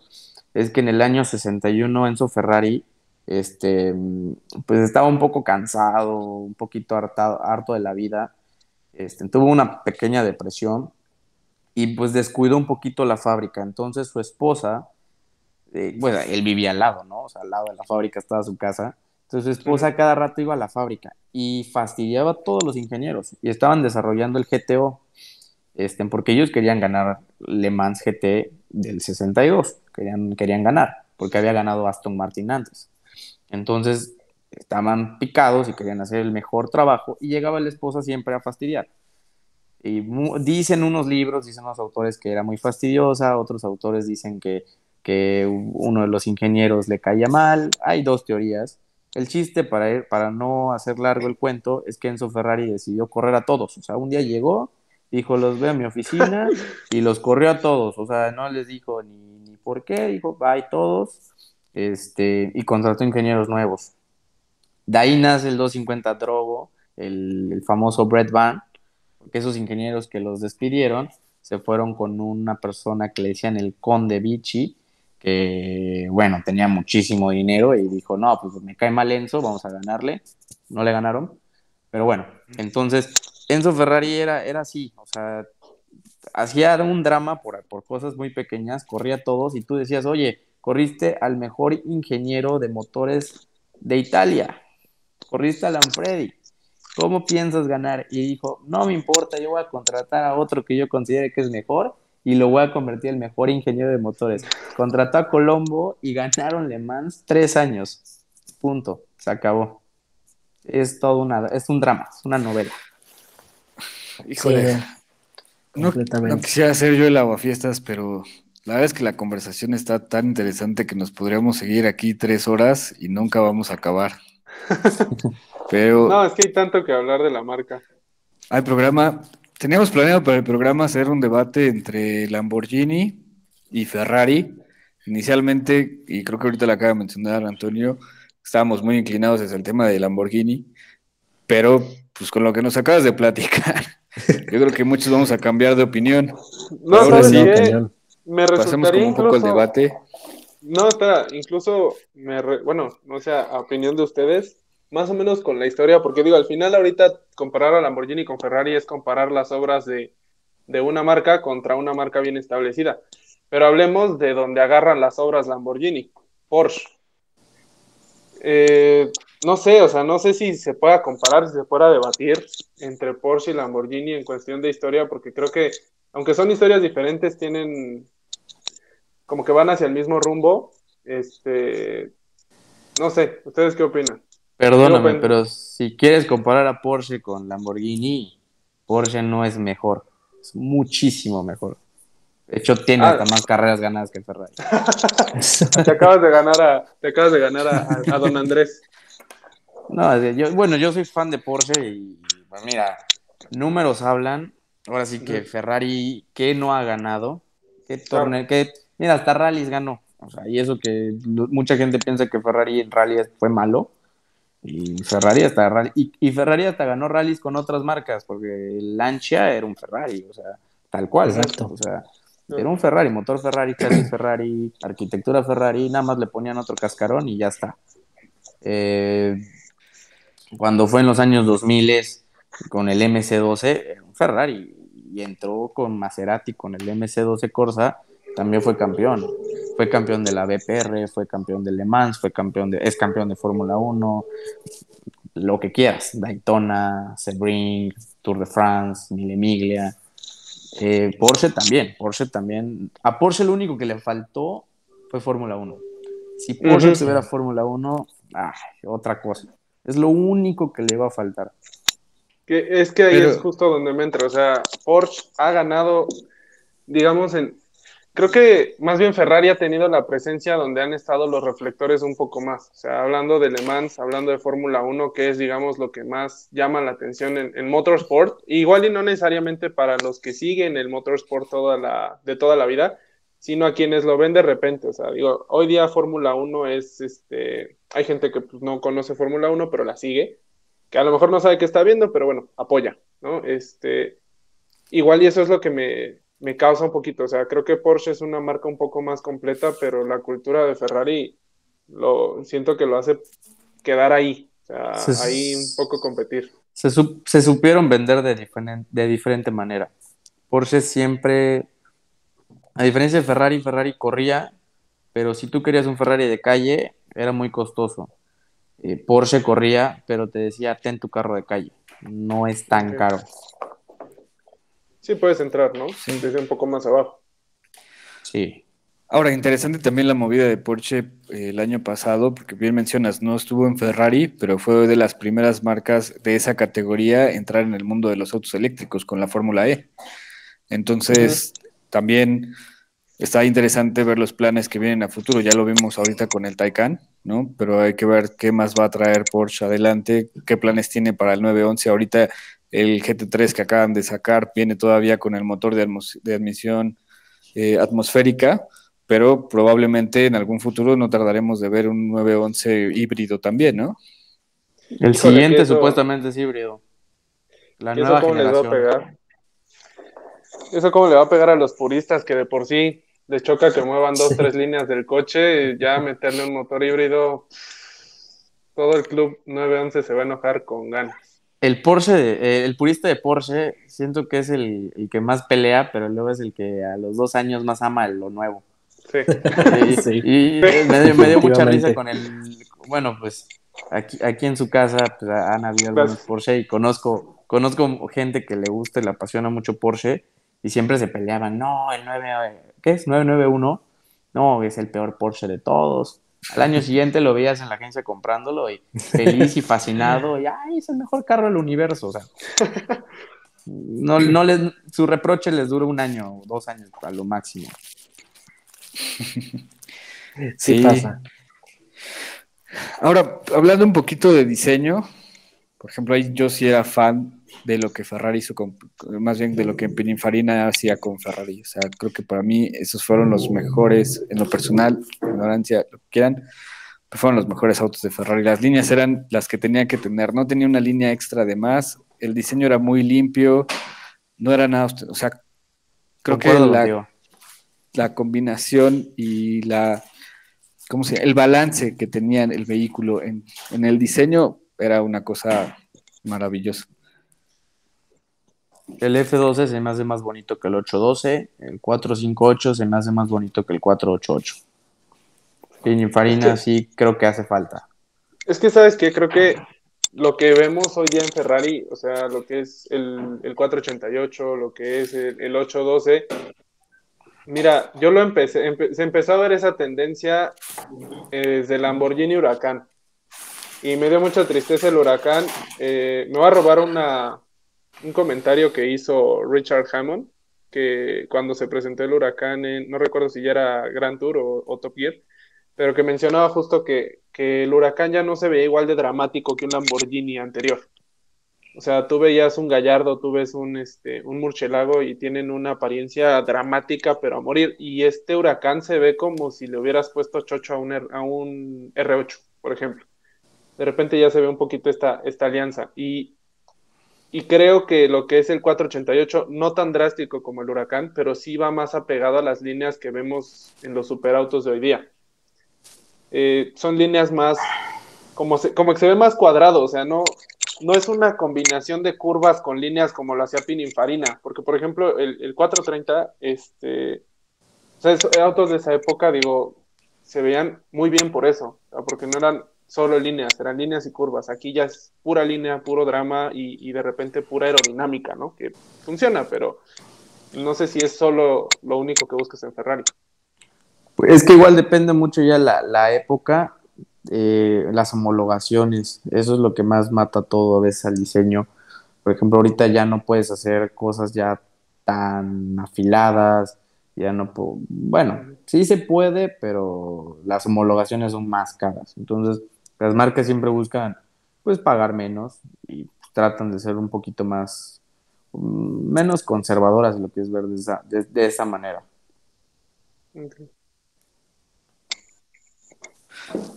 es que en el año 61 Enzo Ferrari, este, pues estaba un poco cansado, un poquito hartado, harto de la vida. Este, tuvo una pequeña depresión y pues descuidó un poquito la fábrica. Entonces su esposa bueno, él vivía al lado, ¿no? O sea, al lado de la fábrica estaba su casa. Entonces su esposa cada rato iba a la fábrica y fastidiaba a todos los ingenieros y estaban desarrollando el GTO, este, porque ellos querían ganar Le Mans GT del 62, querían, querían ganar, porque había ganado Aston Martin antes. Entonces estaban picados y querían hacer el mejor trabajo y llegaba la esposa siempre a fastidiar. Y dicen unos libros, dicen unos autores que era muy fastidiosa, otros autores dicen que que uno de los ingenieros le caía mal. Hay dos teorías. El chiste, para, para no hacer largo el cuento, es que Enzo Ferrari decidió correr a todos. O sea, un día llegó, dijo, los veo a mi oficina y los corrió a todos. O sea, no les dijo ni, ni por qué, dijo, bye todos. Este, y contrató ingenieros nuevos. De ahí nace el 250 Drogo, el, el famoso Brett Van, porque esos ingenieros que los despidieron se fueron con una persona que le decían el Conde Vichy, que, bueno, tenía muchísimo dinero y dijo, no, pues me cae mal Enzo, vamos a ganarle. No le ganaron. Pero bueno, entonces Enzo Ferrari era, era así, o sea, hacía un drama por, por cosas muy pequeñas, corría todos y tú decías, oye, corriste al mejor ingeniero de motores de Italia, corriste a Lanfredi, ¿cómo piensas ganar? Y dijo, no me importa, yo voy a contratar a otro que yo considere que es mejor y lo voy a convertir en el mejor ingeniero de motores. Contrató a Colombo y ganaron Le Mans tres años. Punto. Se acabó. Es todo una, es un drama, es una novela. Híjole. no, no, quisiera hacer yo el aguafiestas, pero la verdad es que la conversación está tan interesante que nos podríamos seguir aquí tres horas y nunca vamos a acabar. pero. No, es que hay tanto que hablar de la marca. Hay programa. Teníamos planeado para el programa hacer un debate entre Lamborghini y Ferrari. Inicialmente, y creo que ahorita lo acaba de mencionar Antonio, estábamos muy inclinados hacia el tema de Lamborghini, pero pues con lo que nos acabas de platicar, yo creo que muchos vamos a cambiar de opinión. No, Ahora sí, me pasemos como un poco el debate. No, está, incluso, me bueno, no sé, a opinión de ustedes, más o menos con la historia, porque digo, al final ahorita comparar a Lamborghini con Ferrari es comparar las obras de, una marca contra una marca bien establecida. Pero hablemos de donde agarran las obras Lamborghini, Porsche. Eh, no sé, o sea, no sé si se pueda comparar, si se pueda debatir entre Porsche y Lamborghini en cuestión de historia, porque creo que, aunque son historias diferentes, tienen como que van hacia el mismo rumbo. Este, no sé, ¿ustedes qué opinan? Perdóname, pero si quieres comparar a Porsche con Lamborghini, Porsche no es mejor, es muchísimo mejor. De hecho, tiene ah. hasta más carreras ganadas que Ferrari. te acabas de ganar a, te acabas de ganar a, don Andrés. No, yo, bueno, yo soy fan de Porsche y pues mira, números hablan. Ahora sí que Ferrari, ¿qué no ha ganado? ¿Qué torneo? ¿Qué? Mira, hasta rallies ganó. O sea, y eso que mucha gente piensa que Ferrari en rally fue malo. Y Ferrari hasta y, Ferrari hasta ganó rallies con otras marcas, porque el Lancia era un Ferrari, o sea, tal cual, Exacto. o sea, era un Ferrari, motor Ferrari, chasis Ferrari, arquitectura Ferrari, nada más le ponían otro cascarón y ya está. Eh, cuando fue en los años 2000, con el MC12, un Ferrari, y entró con Maserati, con el MC12 Corsa, también fue campeón. Fue campeón de la BPR, fue campeón de Le Mans, fue campeón de, es campeón de Fórmula 1, lo que quieras, Daytona, Sebring, Tour de France, Mille Miglia. Eh, Porsche también, Porsche también. A Porsche lo único que le faltó fue Fórmula 1. Si Porsche tuviera Fórmula 1, otra cosa. Es lo único que le va a faltar. Que es que ahí es justo donde me entra. O sea, Porsche ha ganado, digamos, en, Creo que más bien Ferrari ha tenido la presencia donde han estado los reflectores un poco más. O sea, hablando de Le Mans, hablando de Fórmula 1, que es, digamos, lo que más llama la atención en, motorsport. Igual y no necesariamente para los que siguen el motorsport toda la, de toda la vida, sino a quienes lo ven de repente. O sea, digo, hoy día Fórmula 1 es, este, hay gente que pues, no conoce Fórmula 1, pero la sigue, que a lo mejor no sabe qué está viendo, pero bueno, apoya, ¿no? Este, igual y eso es lo que me, me causa un poquito. O sea, creo que Porsche es una marca un poco más completa, pero la cultura de Ferrari lo siento que lo hace quedar ahí. O sea, ahí un poco competir. Se, se supieron vender de, de diferente manera. Porsche siempre, a diferencia de Ferrari, Ferrari corría, pero si tú querías un Ferrari de calle, era muy costoso. Eh, Porsche corría, pero te decía, ten tu carro de calle. No es tan caro. Sí, puedes entrar, ¿no? Sí. Desde un poco más abajo. Sí. Ahora, interesante también la movida de Porsche eh, el año pasado, porque bien mencionas, no estuvo en Ferrari, pero fue de las primeras marcas de esa categoría entrar en el mundo de los autos eléctricos con la Fórmula E. Entonces, también está interesante ver los planes que vienen a futuro. Ya lo vimos ahorita con el Taycan, ¿no? Pero hay que ver qué más va a traer Porsche adelante, qué planes tiene para el 911. Ahorita el GT3 que acaban de sacar viene todavía con el motor de, admisión eh, atmosférica, pero probablemente en algún futuro no tardaremos de ver un 911 híbrido también, ¿no? El siguiente supuestamente es híbrido. La nueva cómo generación. Les va a pegar? ¿Eso cómo le va a pegar a los puristas que de por sí les choca que muevan dos, tres líneas del coche y ya meterle un motor híbrido? Todo el club 911 se va a enojar con ganas el Porsche, eh, el purista de Porsche, siento que es el, que más pelea, pero luego es el que a los dos años más ama lo nuevo. Sí. Y, me, dio, mucha risa con el. Bueno, pues aquí, aquí en su casa pues, han habido algunos pues Porsche y conozco, conozco gente que le gusta y le apasiona mucho Porsche y siempre se peleaban. No, el 9, ¿qué es? 991. No, es el peor Porsche de todos. Al año siguiente lo veías en la agencia comprándolo y feliz y fascinado y ay, es el mejor carro del universo. O sea, no, no les, su reproche les dura un año o dos años a lo máximo. Sí, pasa. Ahora, hablando un poquito de diseño, por ejemplo, ahí yo sí era fan de lo que Ferrari hizo, con, más bien de lo que Pininfarina hacía con Ferrari. O sea, creo que para mí esos fueron los mejores, en lo personal, ignorancia, lo que quieran, fueron los mejores autos de Ferrari. Las líneas eran las que tenía que tener, no tenía una línea extra de más, el diseño era muy limpio, no era nada, o sea, creo que la, la, combinación y la, ¿cómo se llama? El balance que tenía el vehículo en, en el diseño era una cosa maravillosa. El F12 se me hace más bonito que el 812, el 458 se me hace más bonito que el 488. Pininfarina sí creo que hace falta. Es que, ¿sabes qué? Creo que lo que vemos hoy día en Ferrari, o sea, lo que es el, 488, lo que es el, 812, mira, yo lo empecé, se empezó a ver esa tendencia eh, desde el Lamborghini Huracán. Y me dio mucha tristeza el Huracán. Eh, me va a robar una, un comentario que hizo Richard Hammond, que cuando se presentó el huracán, no recuerdo si ya era Grand Tour o, Top Gear, pero que mencionaba justo que, el huracán ya no se veía igual de dramático que un Lamborghini anterior. O sea, tú veías un gallardo, tú ves un, este, un y tienen una apariencia dramática, pero a morir. Y este huracán se ve como si le hubieras puesto chocho a un, a un R8, por ejemplo. De repente ya se ve un poquito esta, esta alianza. Y y creo que lo que es el 488, no tan drástico como el huracán, pero sí va más apegado a las líneas que vemos en los superautos de hoy día. Eh, son líneas más, como, como que se ve más cuadrado, o sea, no, no es una combinación de curvas con líneas como lo hacía Pininfarina, porque por ejemplo el, el 430, este, autos de esa época, digo, se veían muy bien por eso, porque no eran solo líneas, eran líneas y curvas. Aquí ya es pura línea, puro drama y, de repente pura aerodinámica, ¿no? Que funciona, pero no sé si es solo lo único que buscas en Ferrari. Es que igual depende mucho ya la, la época, eh, las homologaciones, eso es lo que más mata todo a veces al diseño. Por ejemplo, ahorita ya no puedes hacer cosas ya tan afiladas, ya no puedo, bueno, sí se puede, pero las homologaciones son más caras. Entonces, las marcas siempre buscan, pues, pagar menos y tratan de ser un poquito más, mm, menos conservadoras, lo que es ver de esa, de, de esa manera. Okay.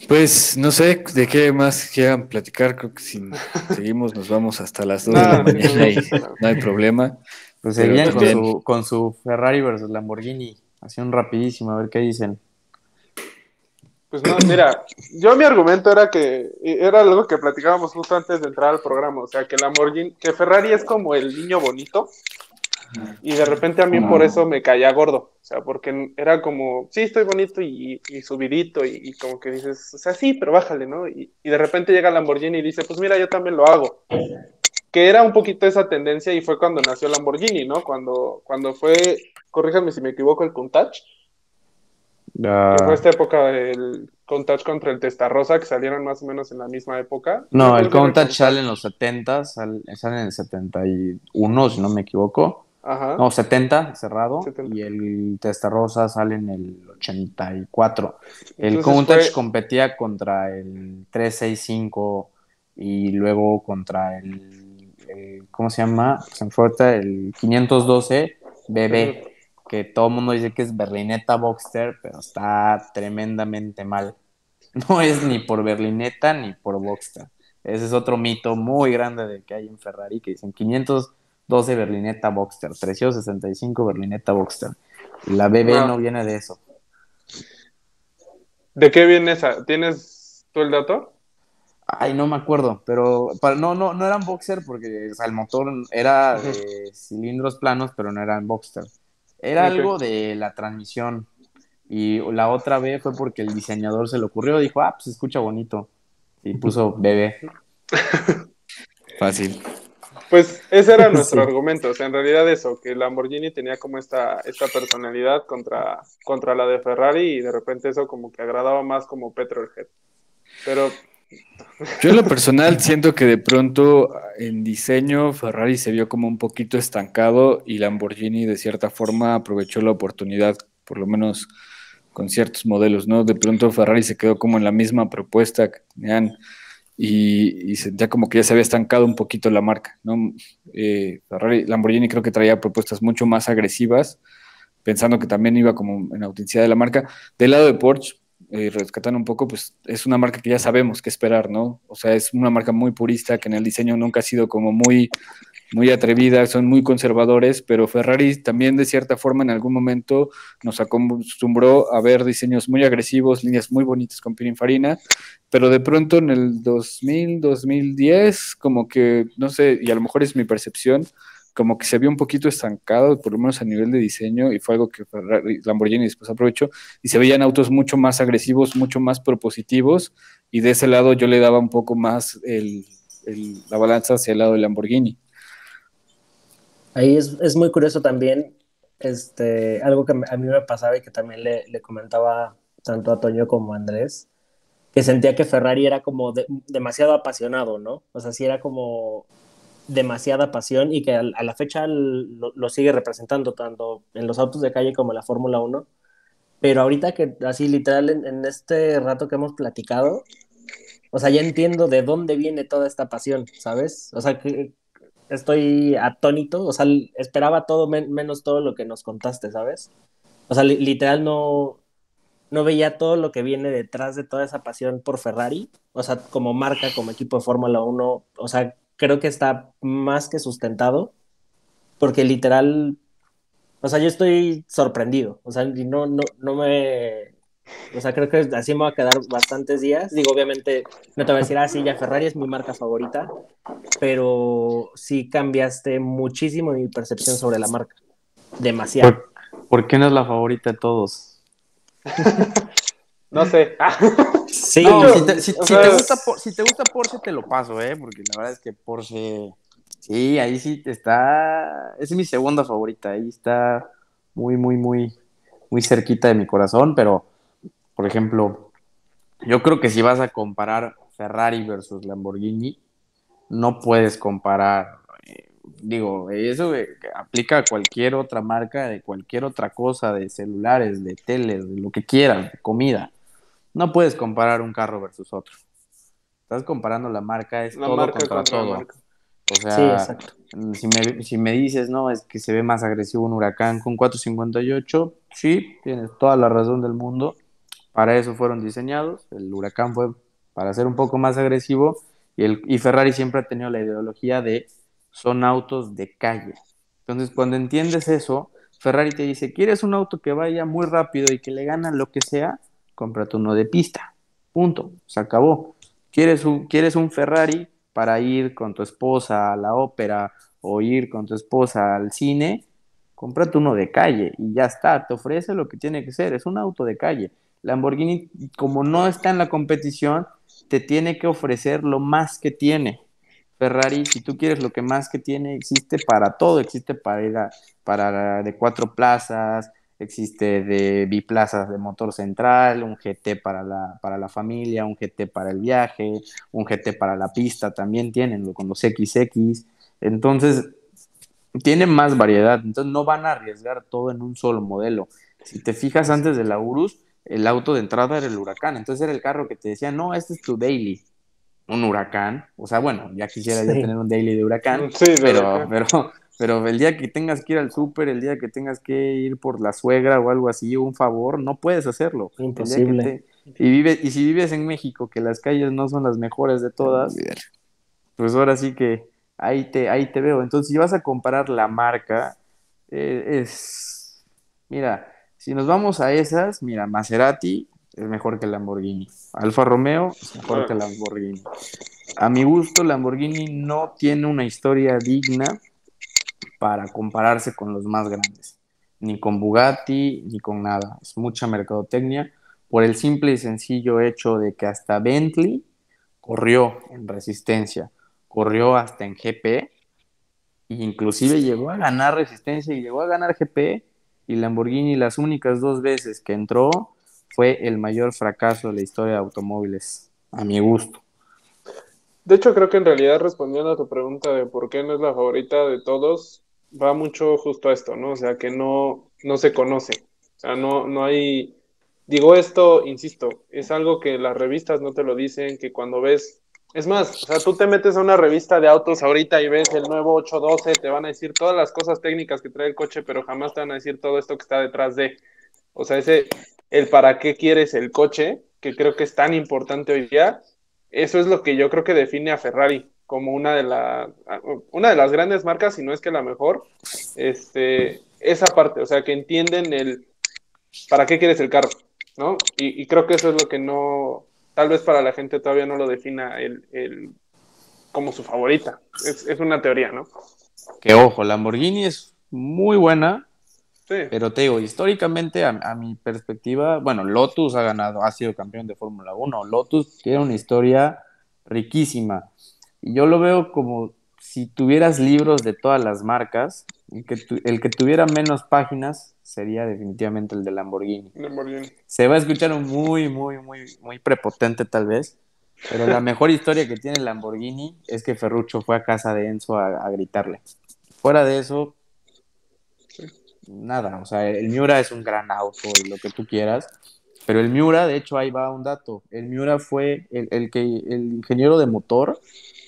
Pues no sé de qué más quieran platicar. Creo que si seguimos nos vamos hasta las 2 de la No, mañana y no, no. no hay problema. Pues seguían con su, con su Ferrari versus Lamborghini, así un rapidísimo, a ver qué dicen. Pues no, mira, yo mi argumento era que era algo que platicábamos justo antes de entrar al programa, o sea, que Lamborghini, que Ferrari es como el niño bonito y de repente a mí por eso me caía gordo, o sea, porque era como, sí, estoy bonito y, y subidito y, y como que dices, o sea, sí, pero bájale, ¿no? Y, y de repente llega Lamborghini y dice, pues mira, yo también lo hago. Que era un poquito esa tendencia y fue cuando nació Lamborghini, ¿no? Cuando, cuando fue, corríjame si me equivoco, el Countach, Ah, que fue esta época del Countach contra el Testarossa, que salieron más o menos en la misma época. no, el Countach sale en los 70, sale, sale en el 71, si no me equivoco. Ajá. No, 70 cerrado 70. y el Testarossa sale en el 84. El Entonces Countach fue- competía contra el 365 y luego contra el, el- ¿cómo se llama? Se el 512 BB, que todo el mundo dice que es berlineta Boxster, pero está tremendamente mal. No es ni por berlineta ni por Boxster. Ese es otro mito muy grande de que hay en Ferrari, que dicen 512 berlineta Boxster, 365 berlineta Boxster. La BB no viene de eso. ¿De qué viene esa? ¿Tienes tú el dato? Ay, no me acuerdo, pero para- no, no, no eran boxer porque o sea, el motor era de cilindros planos, pero no eran boxer. Era algo de la transmisión. Y la otra vez fue porque el diseñador se le ocurrió, dijo, ah, pues se escucha bonito. Y puso bebé. Fácil. Pues ese era nuestro Sí. argumento, o sea, en realidad eso, que Lamborghini tenía como esta, esta personalidad contra, contra la de Ferrari y de repente eso como que agradaba más como Petrolhead. Pero Yo en lo personal siento que de pronto en diseño Ferrari se vio como un poquito estancado y Lamborghini de cierta forma aprovechó la oportunidad, por lo menos con ciertos modelos, ¿no? De pronto Ferrari se quedó como en la misma propuesta que tenían y, y sentía como que ya se había estancado un poquito la marca, ¿no? Eh, Ferrari, Lamborghini creo que traía propuestas mucho más agresivas, pensando que también iba como en la autenticidad de la marca. Del lado de Porsche, eh, rescatando un poco, pues es una marca que ya sabemos qué esperar, ¿no? O sea, es una marca muy purista que en el diseño nunca ha sido como muy, muy atrevida, son muy conservadores, pero Ferrari también de cierta forma en algún momento nos acostumbró a ver diseños muy agresivos, líneas muy bonitas con Pininfarina, pero de pronto en el 2000, 2010, como que, no sé, y a lo mejor es mi percepción, como que se vio un poquito estancado, por lo menos a nivel de diseño, y fue algo que Lamborghini después aprovechó, y se veían autos mucho más agresivos, mucho más propositivos, y de ese lado yo le daba un poco más el, la balanza hacia el lado de Lamborghini. Ahí es, es muy curioso también, este, algo que a mí me pasaba y que también le, comentaba tanto a Toño como a Andrés, que sentía que Ferrari era como de, demasiado apasionado, ¿no? O sea, sí era como demasiada pasión y que a, la fecha lo, lo, sigue representando tanto en los autos de calle como en la Fórmula 1. Pero ahorita que así literal en, en, este rato que hemos platicado, o sea, ya entiendo de dónde viene toda esta pasión, ¿sabes? O sea, que estoy atónito, o sea, esperaba todo men menos todo lo que nos contaste, ¿sabes? O sea, li literal no, no veía todo lo que viene detrás de toda esa pasión por Ferrari, o sea, como marca, como equipo de Fórmula 1, o sea, creo que está más que sustentado, porque literal, o sea, yo estoy sorprendido, o sea, no, no, no me, O sea, creo que así me va a quedar bastantes días. Digo, obviamente, no te voy a decir, ah, sí, ya Ferrari es mi marca favorita, pero sí cambiaste muchísimo mi percepción sobre la marca. Demasiado. ¿Por, por qué no es la favorita de todos? no sé. sí, No, no, si, te, si- o si sea, te gusta, si te gusta Porsche, te lo paso, ¿eh? Porque la verdad es que Porsche. Sí, ahí sí está. Es mi segunda favorita. Ahí está muy, muy, muy, muy cerquita de mi corazón. Pero, por ejemplo, yo creo que si vas a comparar Ferrari versus Lamborghini, no puedes comparar. eh, digo, eso eh, aplica a cualquier otra marca, de cualquier otra cosa, de celulares, de teles, de lo que quieras, de comida. No puedes comparar un carro versus otro. Estás comparando la marca, es La todo marca contra, todo. O sea, Sí, exacto. si me, si me dices, no, es que se ve más agresivo un huracán con 458, sí, tienes toda la razón del mundo. Para eso fueron diseñados. El huracán fue para ser un poco más agresivo y, el, y Ferrari siempre ha tenido la ideología de son autos de calle. Entonces, cuando entiendes eso, Ferrari te dice, ¿quieres un auto que vaya muy rápido y que le gana lo que sea? Cómprate uno de pista. Punto. Se acabó. ¿Quieres un, ¿Quieres un Ferrari para ir con tu esposa a la ópera o ir con tu esposa al cine? Cómprate uno de calle y ya está. Te ofrece lo que tiene que ser. Es un auto de calle. Lamborghini, como no está en la competición, te tiene que ofrecer lo más que tiene. Ferrari, si tú quieres lo que más que tiene, existe para todo, existe para ir a- para de cuatro plazas, existe de biplazas de motor central, un GT para la, para la familia, un GT para el viaje, un GT para la pista, también tienen con los XX. Entonces, tienen más variedad, entonces no van a arriesgar todo en un solo modelo. Si te fijas antes de la Urus, el auto de entrada era el Huracán, entonces era el carro que te decía, no, este es tu daily, un Huracán, o sea, bueno, ya quisiera tener un daily de Huracán, Sí, de pero, Huracán. pero, pero el día que tengas que ir al súper, el día que tengas que ir por la suegra o algo así, un favor, no puedes hacerlo. Imposible. te- y, vive, y si vives en México, que las calles no son las mejores de todas, pues ahora sí que ahí te, ahí te veo. Entonces, si vas a comparar la marca, eh, es, mira, si nos vamos a esas, mira, Maserati es mejor que Lamborghini, Alfa Romeo es mejor que Lamborghini. A mi gusto, Lamborghini no tiene una historia digna para compararse con los más grandes, ni con Bugatti, ni con nada. Es mucha mercadotecnia por el simple y sencillo hecho de que hasta Bentley corrió en resistencia, corrió hasta en GP, e inclusive llegó a ganar resistencia y llegó a ganar GP, y Lamborghini las únicas dos veces que entró fue el mayor fracaso de la historia de automóviles, a mi gusto. De hecho, creo que en realidad respondiendo a tu pregunta de por qué no es la favorita de todos, va mucho justo a esto, ¿no? O sea, que no, no se conoce. O sea, no, no hay. Digo esto, insisto, es algo que las revistas no te lo dicen, que cuando ves. Es más, o sea, tú te metes a una revista de autos ahorita y ves el nuevo 812, te van a decir todas las cosas técnicas que trae el coche, pero jamás te van a decir todo esto que está detrás de. O sea, ese, el para qué quieres el coche, que creo que es tan importante hoy día, eso es lo que yo creo que define a Ferrari como una de, la, una de las grandes marcas, si no es que la mejor, este, esa parte, o sea, que entienden el para qué quieres el carro, ¿no? Y, y creo que eso es lo que no, tal vez para la gente todavía no lo defina el, el como su favorita. Es, es una teoría, ¿no? Que ojo, Lamborghini es muy buena, Sí. pero te digo, históricamente, a, a mi perspectiva, bueno, Lotus ha ganado, ha sido campeón de Fórmula 1. Lotus tiene una historia riquísima. Y yo lo veo como si tuvieras libros de todas las marcas, el que, tu- el que tuviera menos páginas sería definitivamente el de Lamborghini. Lamborghini. Se va a escuchar un muy, muy, muy, muy prepotente tal vez, pero la mejor historia que tiene Lamborghini es que Ferruccio fue a casa de Enzo a, a gritarle. Fuera de eso, nada, o sea, el Miura es un gran auto y lo que tú quieras, pero el Miura, de hecho, ahí va un dato, el Miura fue el, el que, el ingeniero de motor,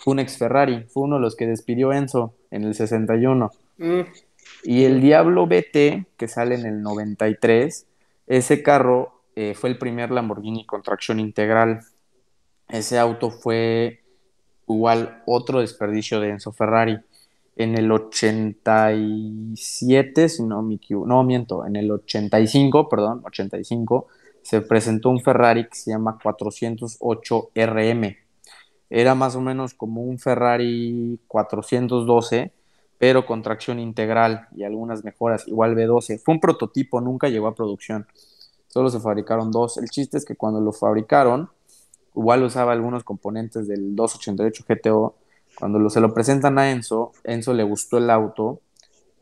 fue un ex Ferrari, fue uno de los que despidió Enzo en el 61. Mm, Y el Diablo BT, que sale en el 93, ese carro eh, fue el primer Lamborghini con tracción integral. Ese auto fue igual otro desperdicio de Enzo Ferrari. En el 87, si no me equivoco, no miento, en el 85, perdón, 85, se presentó un Ferrari que se llama 408 RM. Era más o menos como un Ferrari 412, pero con tracción integral y algunas mejoras, igual B12. Fue un prototipo, nunca llegó a producción. Solo se fabricaron dos. El chiste es que cuando lo fabricaron, igual usaba algunos componentes del 288 GTO. Cuando se lo presentan a Enzo, Enzo le gustó el auto,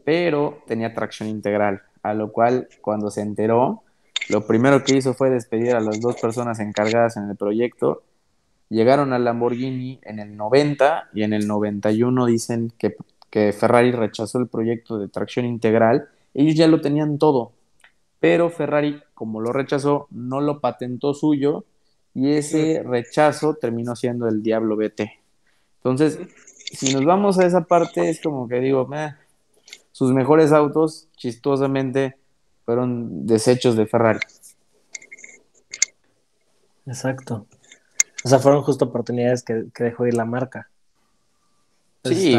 pero tenía tracción integral, a lo cual cuando se enteró, lo primero que hizo fue despedir a las dos personas encargadas en el proyecto. Llegaron al Lamborghini en el 90 y en el 91 dicen que, que Ferrari rechazó el proyecto de tracción integral. Ellos ya lo tenían todo, pero Ferrari, como lo rechazó, no lo patentó suyo y ese rechazo terminó siendo el Diablo BT. Entonces, si nos vamos a esa parte, es como que digo, sus mejores autos, chistosamente, fueron desechos de Ferrari. Exacto. O sea, fueron justo oportunidades que, dejó ir la marca. Sí,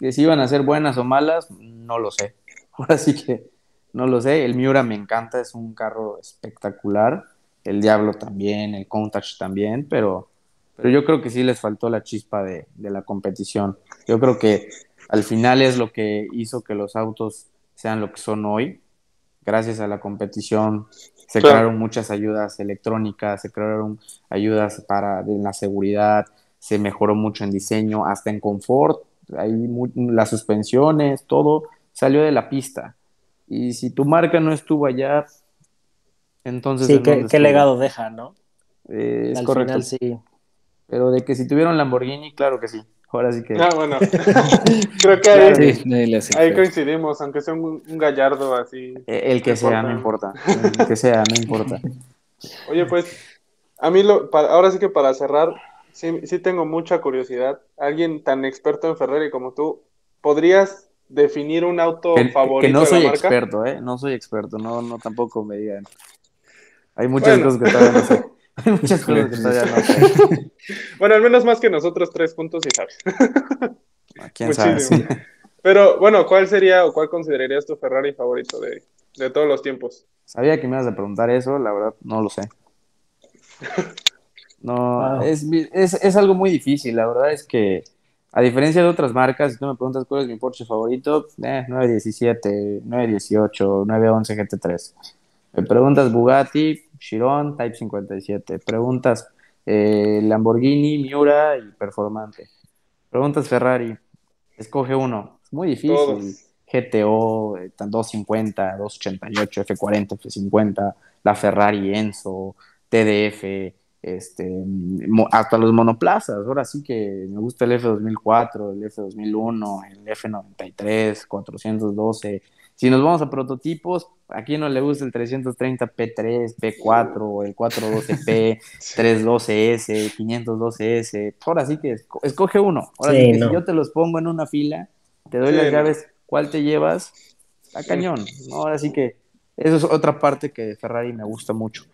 que si iban a ser buenas o malas, no lo sé. Ahora sí que no lo sé. El Miura me encanta, es un carro espectacular. El Diablo también, el Countach también, pero, pero yo creo que sí les faltó la chispa de, de la competición. Yo creo que al final es lo que hizo que los autos sean lo que son hoy gracias a la competición se crearon muchas ayudas electrónicas, se crearon ayudas para la seguridad, se mejoró mucho en diseño, hasta en confort, hay las suspensiones, todo salió de la pista. Y si tu marca no estuvo allá, entonces... Sí, ¿qué, legado deja, ¿no? Eh, es correcto. sí. Pero de que si tuvieron Lamborghini, claro que sí. Ahora sí que. Ah, bueno. Creo que ahí, coincidimos, aunque sea un, gallardo así. Eh, el que sea, no importa. El que sea, no importa. Oye, pues, a mí, lo, ahora sí que para cerrar, sí, sí tengo mucha curiosidad. Alguien tan experto en Ferrari como tú, ¿podrías definir un auto favorito? Que no soy experto, ¿eh? No soy experto, no, no tampoco me digan. Hay muchas cosas que todavía no sé. Hay muchas cosas que todavía no sé. Bueno, al menos más que nosotros tres puntos, y sabes. Ah, ¿Quién sabe? Pero bueno, ¿cuál sería o cuál considerarías tu Ferrari favorito de, todos los tiempos? Sabía que me ibas a preguntar eso, la verdad, no lo sé. No, es, es, algo muy difícil, la verdad es que a diferencia de otras marcas, si tú me preguntas cuál es mi Porsche favorito, eh, 917, 918, 911 GT3. Me preguntas Bugatti, Chiron, Type 57. Preguntas eh, Lamborghini, Miura y Performante. Preguntas Ferrari, escoge uno. Es muy difícil. GTO, 250, 288, F40, F50, la Ferrari Enzo, TDF, este, hasta los monoplazas. Ahora sí que me gusta el F2004, el F2001, el F93, 412. Si nos vamos a prototipos, ¿a quién no le gusta el 330 P3, P4, el 412P, 312S, 512S? Ahora sí que escoge uno. Ahora sí, que si yo te los pongo en una fila, te doy las llaves, ¿cuál te llevas? A cañón. Ahora sí que eso es otra parte que de Ferrari me gusta mucho.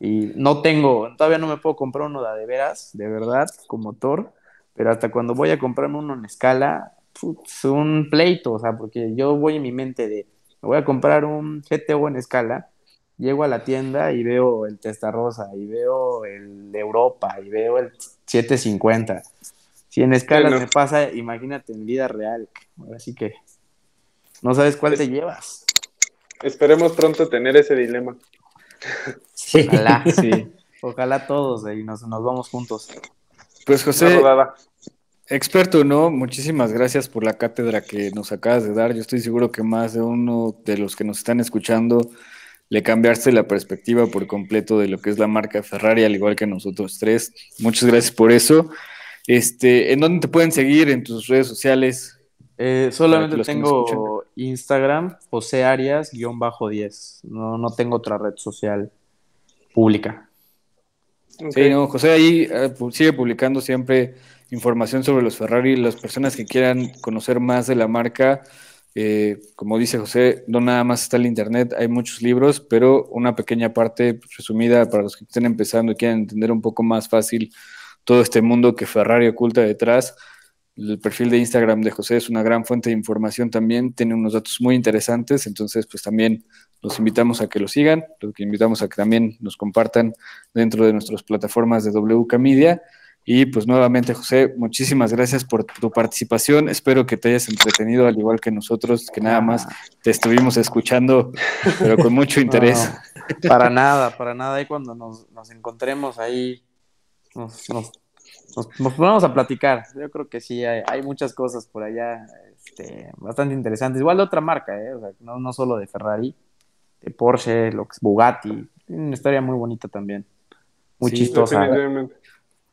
Y no tengo, todavía no me puedo comprar uno de, de veras, de verdad, con motor, pero hasta cuando voy a comprarme uno en escala, es un pleito, o sea, porque yo voy en mi mente de, me voy a comprar un GTO en escala, llego a la tienda y veo el Testarossa, y veo el de Europa, y veo el 750. Si en escala me pasa, imagínate en vida real. Así que no sabes cuál te llevas. Esperemos pronto tener ese dilema. Ojalá, sí. Ojalá todos y nos, nos vamos juntos. Pues José, Experto, ¿no? Muchísimas gracias por la cátedra que nos acabas de dar. Yo estoy seguro que más de uno de los que nos están escuchando le cambiaste la perspectiva por completo de lo que es la marca Ferrari, al igual que nosotros tres. Muchas gracias por eso. Este, ¿En dónde te pueden seguir? ¿En tus redes sociales? Eh, solamente tengo Instagram, José Arias-10. No, no tengo otra red social pública. Sí, no, José ahí eh, sigue publicando siempre información sobre los Ferrari. Las personas que quieran conocer más de la marca, eh, como dice José, no nada más está el internet, hay muchos libros, pero una pequeña parte resumida para los que estén empezando y quieran entender un poco más fácil todo este mundo que Ferrari oculta detrás. el perfil de Instagram de José es una gran fuente de información también, tiene unos datos muy interesantes, entonces pues también los invitamos a que lo sigan, los invitamos a que también nos compartan dentro de nuestras plataformas de WK Media. Y pues nuevamente, José, muchísimas gracias por tu participación. Espero que te hayas entretenido al igual que nosotros, que nada más te estuvimos escuchando, pero con mucho interés. para nada, para nada. Y cuando nos, encontremos ahí, nos, nos, ponemos a platicar. Yo creo que sí, hay, muchas cosas por allá este, bastante interesantes. Igual de otra marca, ¿eh? no, no solo de Ferrari, de Porsche, lo que es Bugatti. Tiene una historia muy bonita también. Muy chistosa.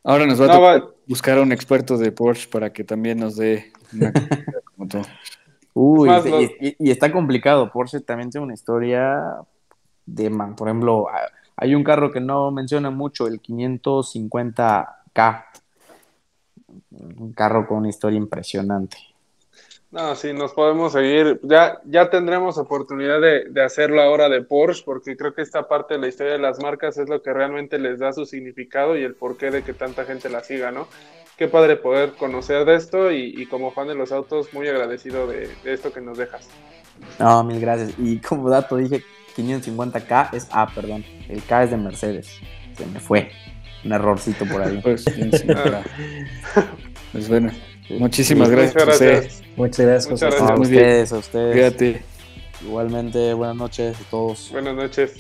Ahora nos va a buscar a un experto de Porsche para que también nos dé una como tú. Uy, y, está complicado. Porsche también tiene una historia de, man, por ejemplo, hay un carro que no menciona mucho, el 550K. Un carro con una historia impresionante. No, sí, nos podemos seguir. Ya, ya tendremos oportunidad de, hacerlo ahora de Porsche, porque creo que esta parte de la historia de las marcas es lo que realmente les da su significado y el porqué de que tanta gente la siga, ¿no? Qué padre poder conocer de esto y, como fan de los autos, muy agradecido de, esto que nos dejas. No, mil gracias. Y como dato dije 550K es A, perdón. El K es de Mercedes. Se me fue. Un errorcito por ahí. Pues, pues bueno. Muchísimas gracias. Muchas gracias. Muchas gracias, A ustedes, a ustedes. Igualmente, buenas noches a todos. Buenas noches.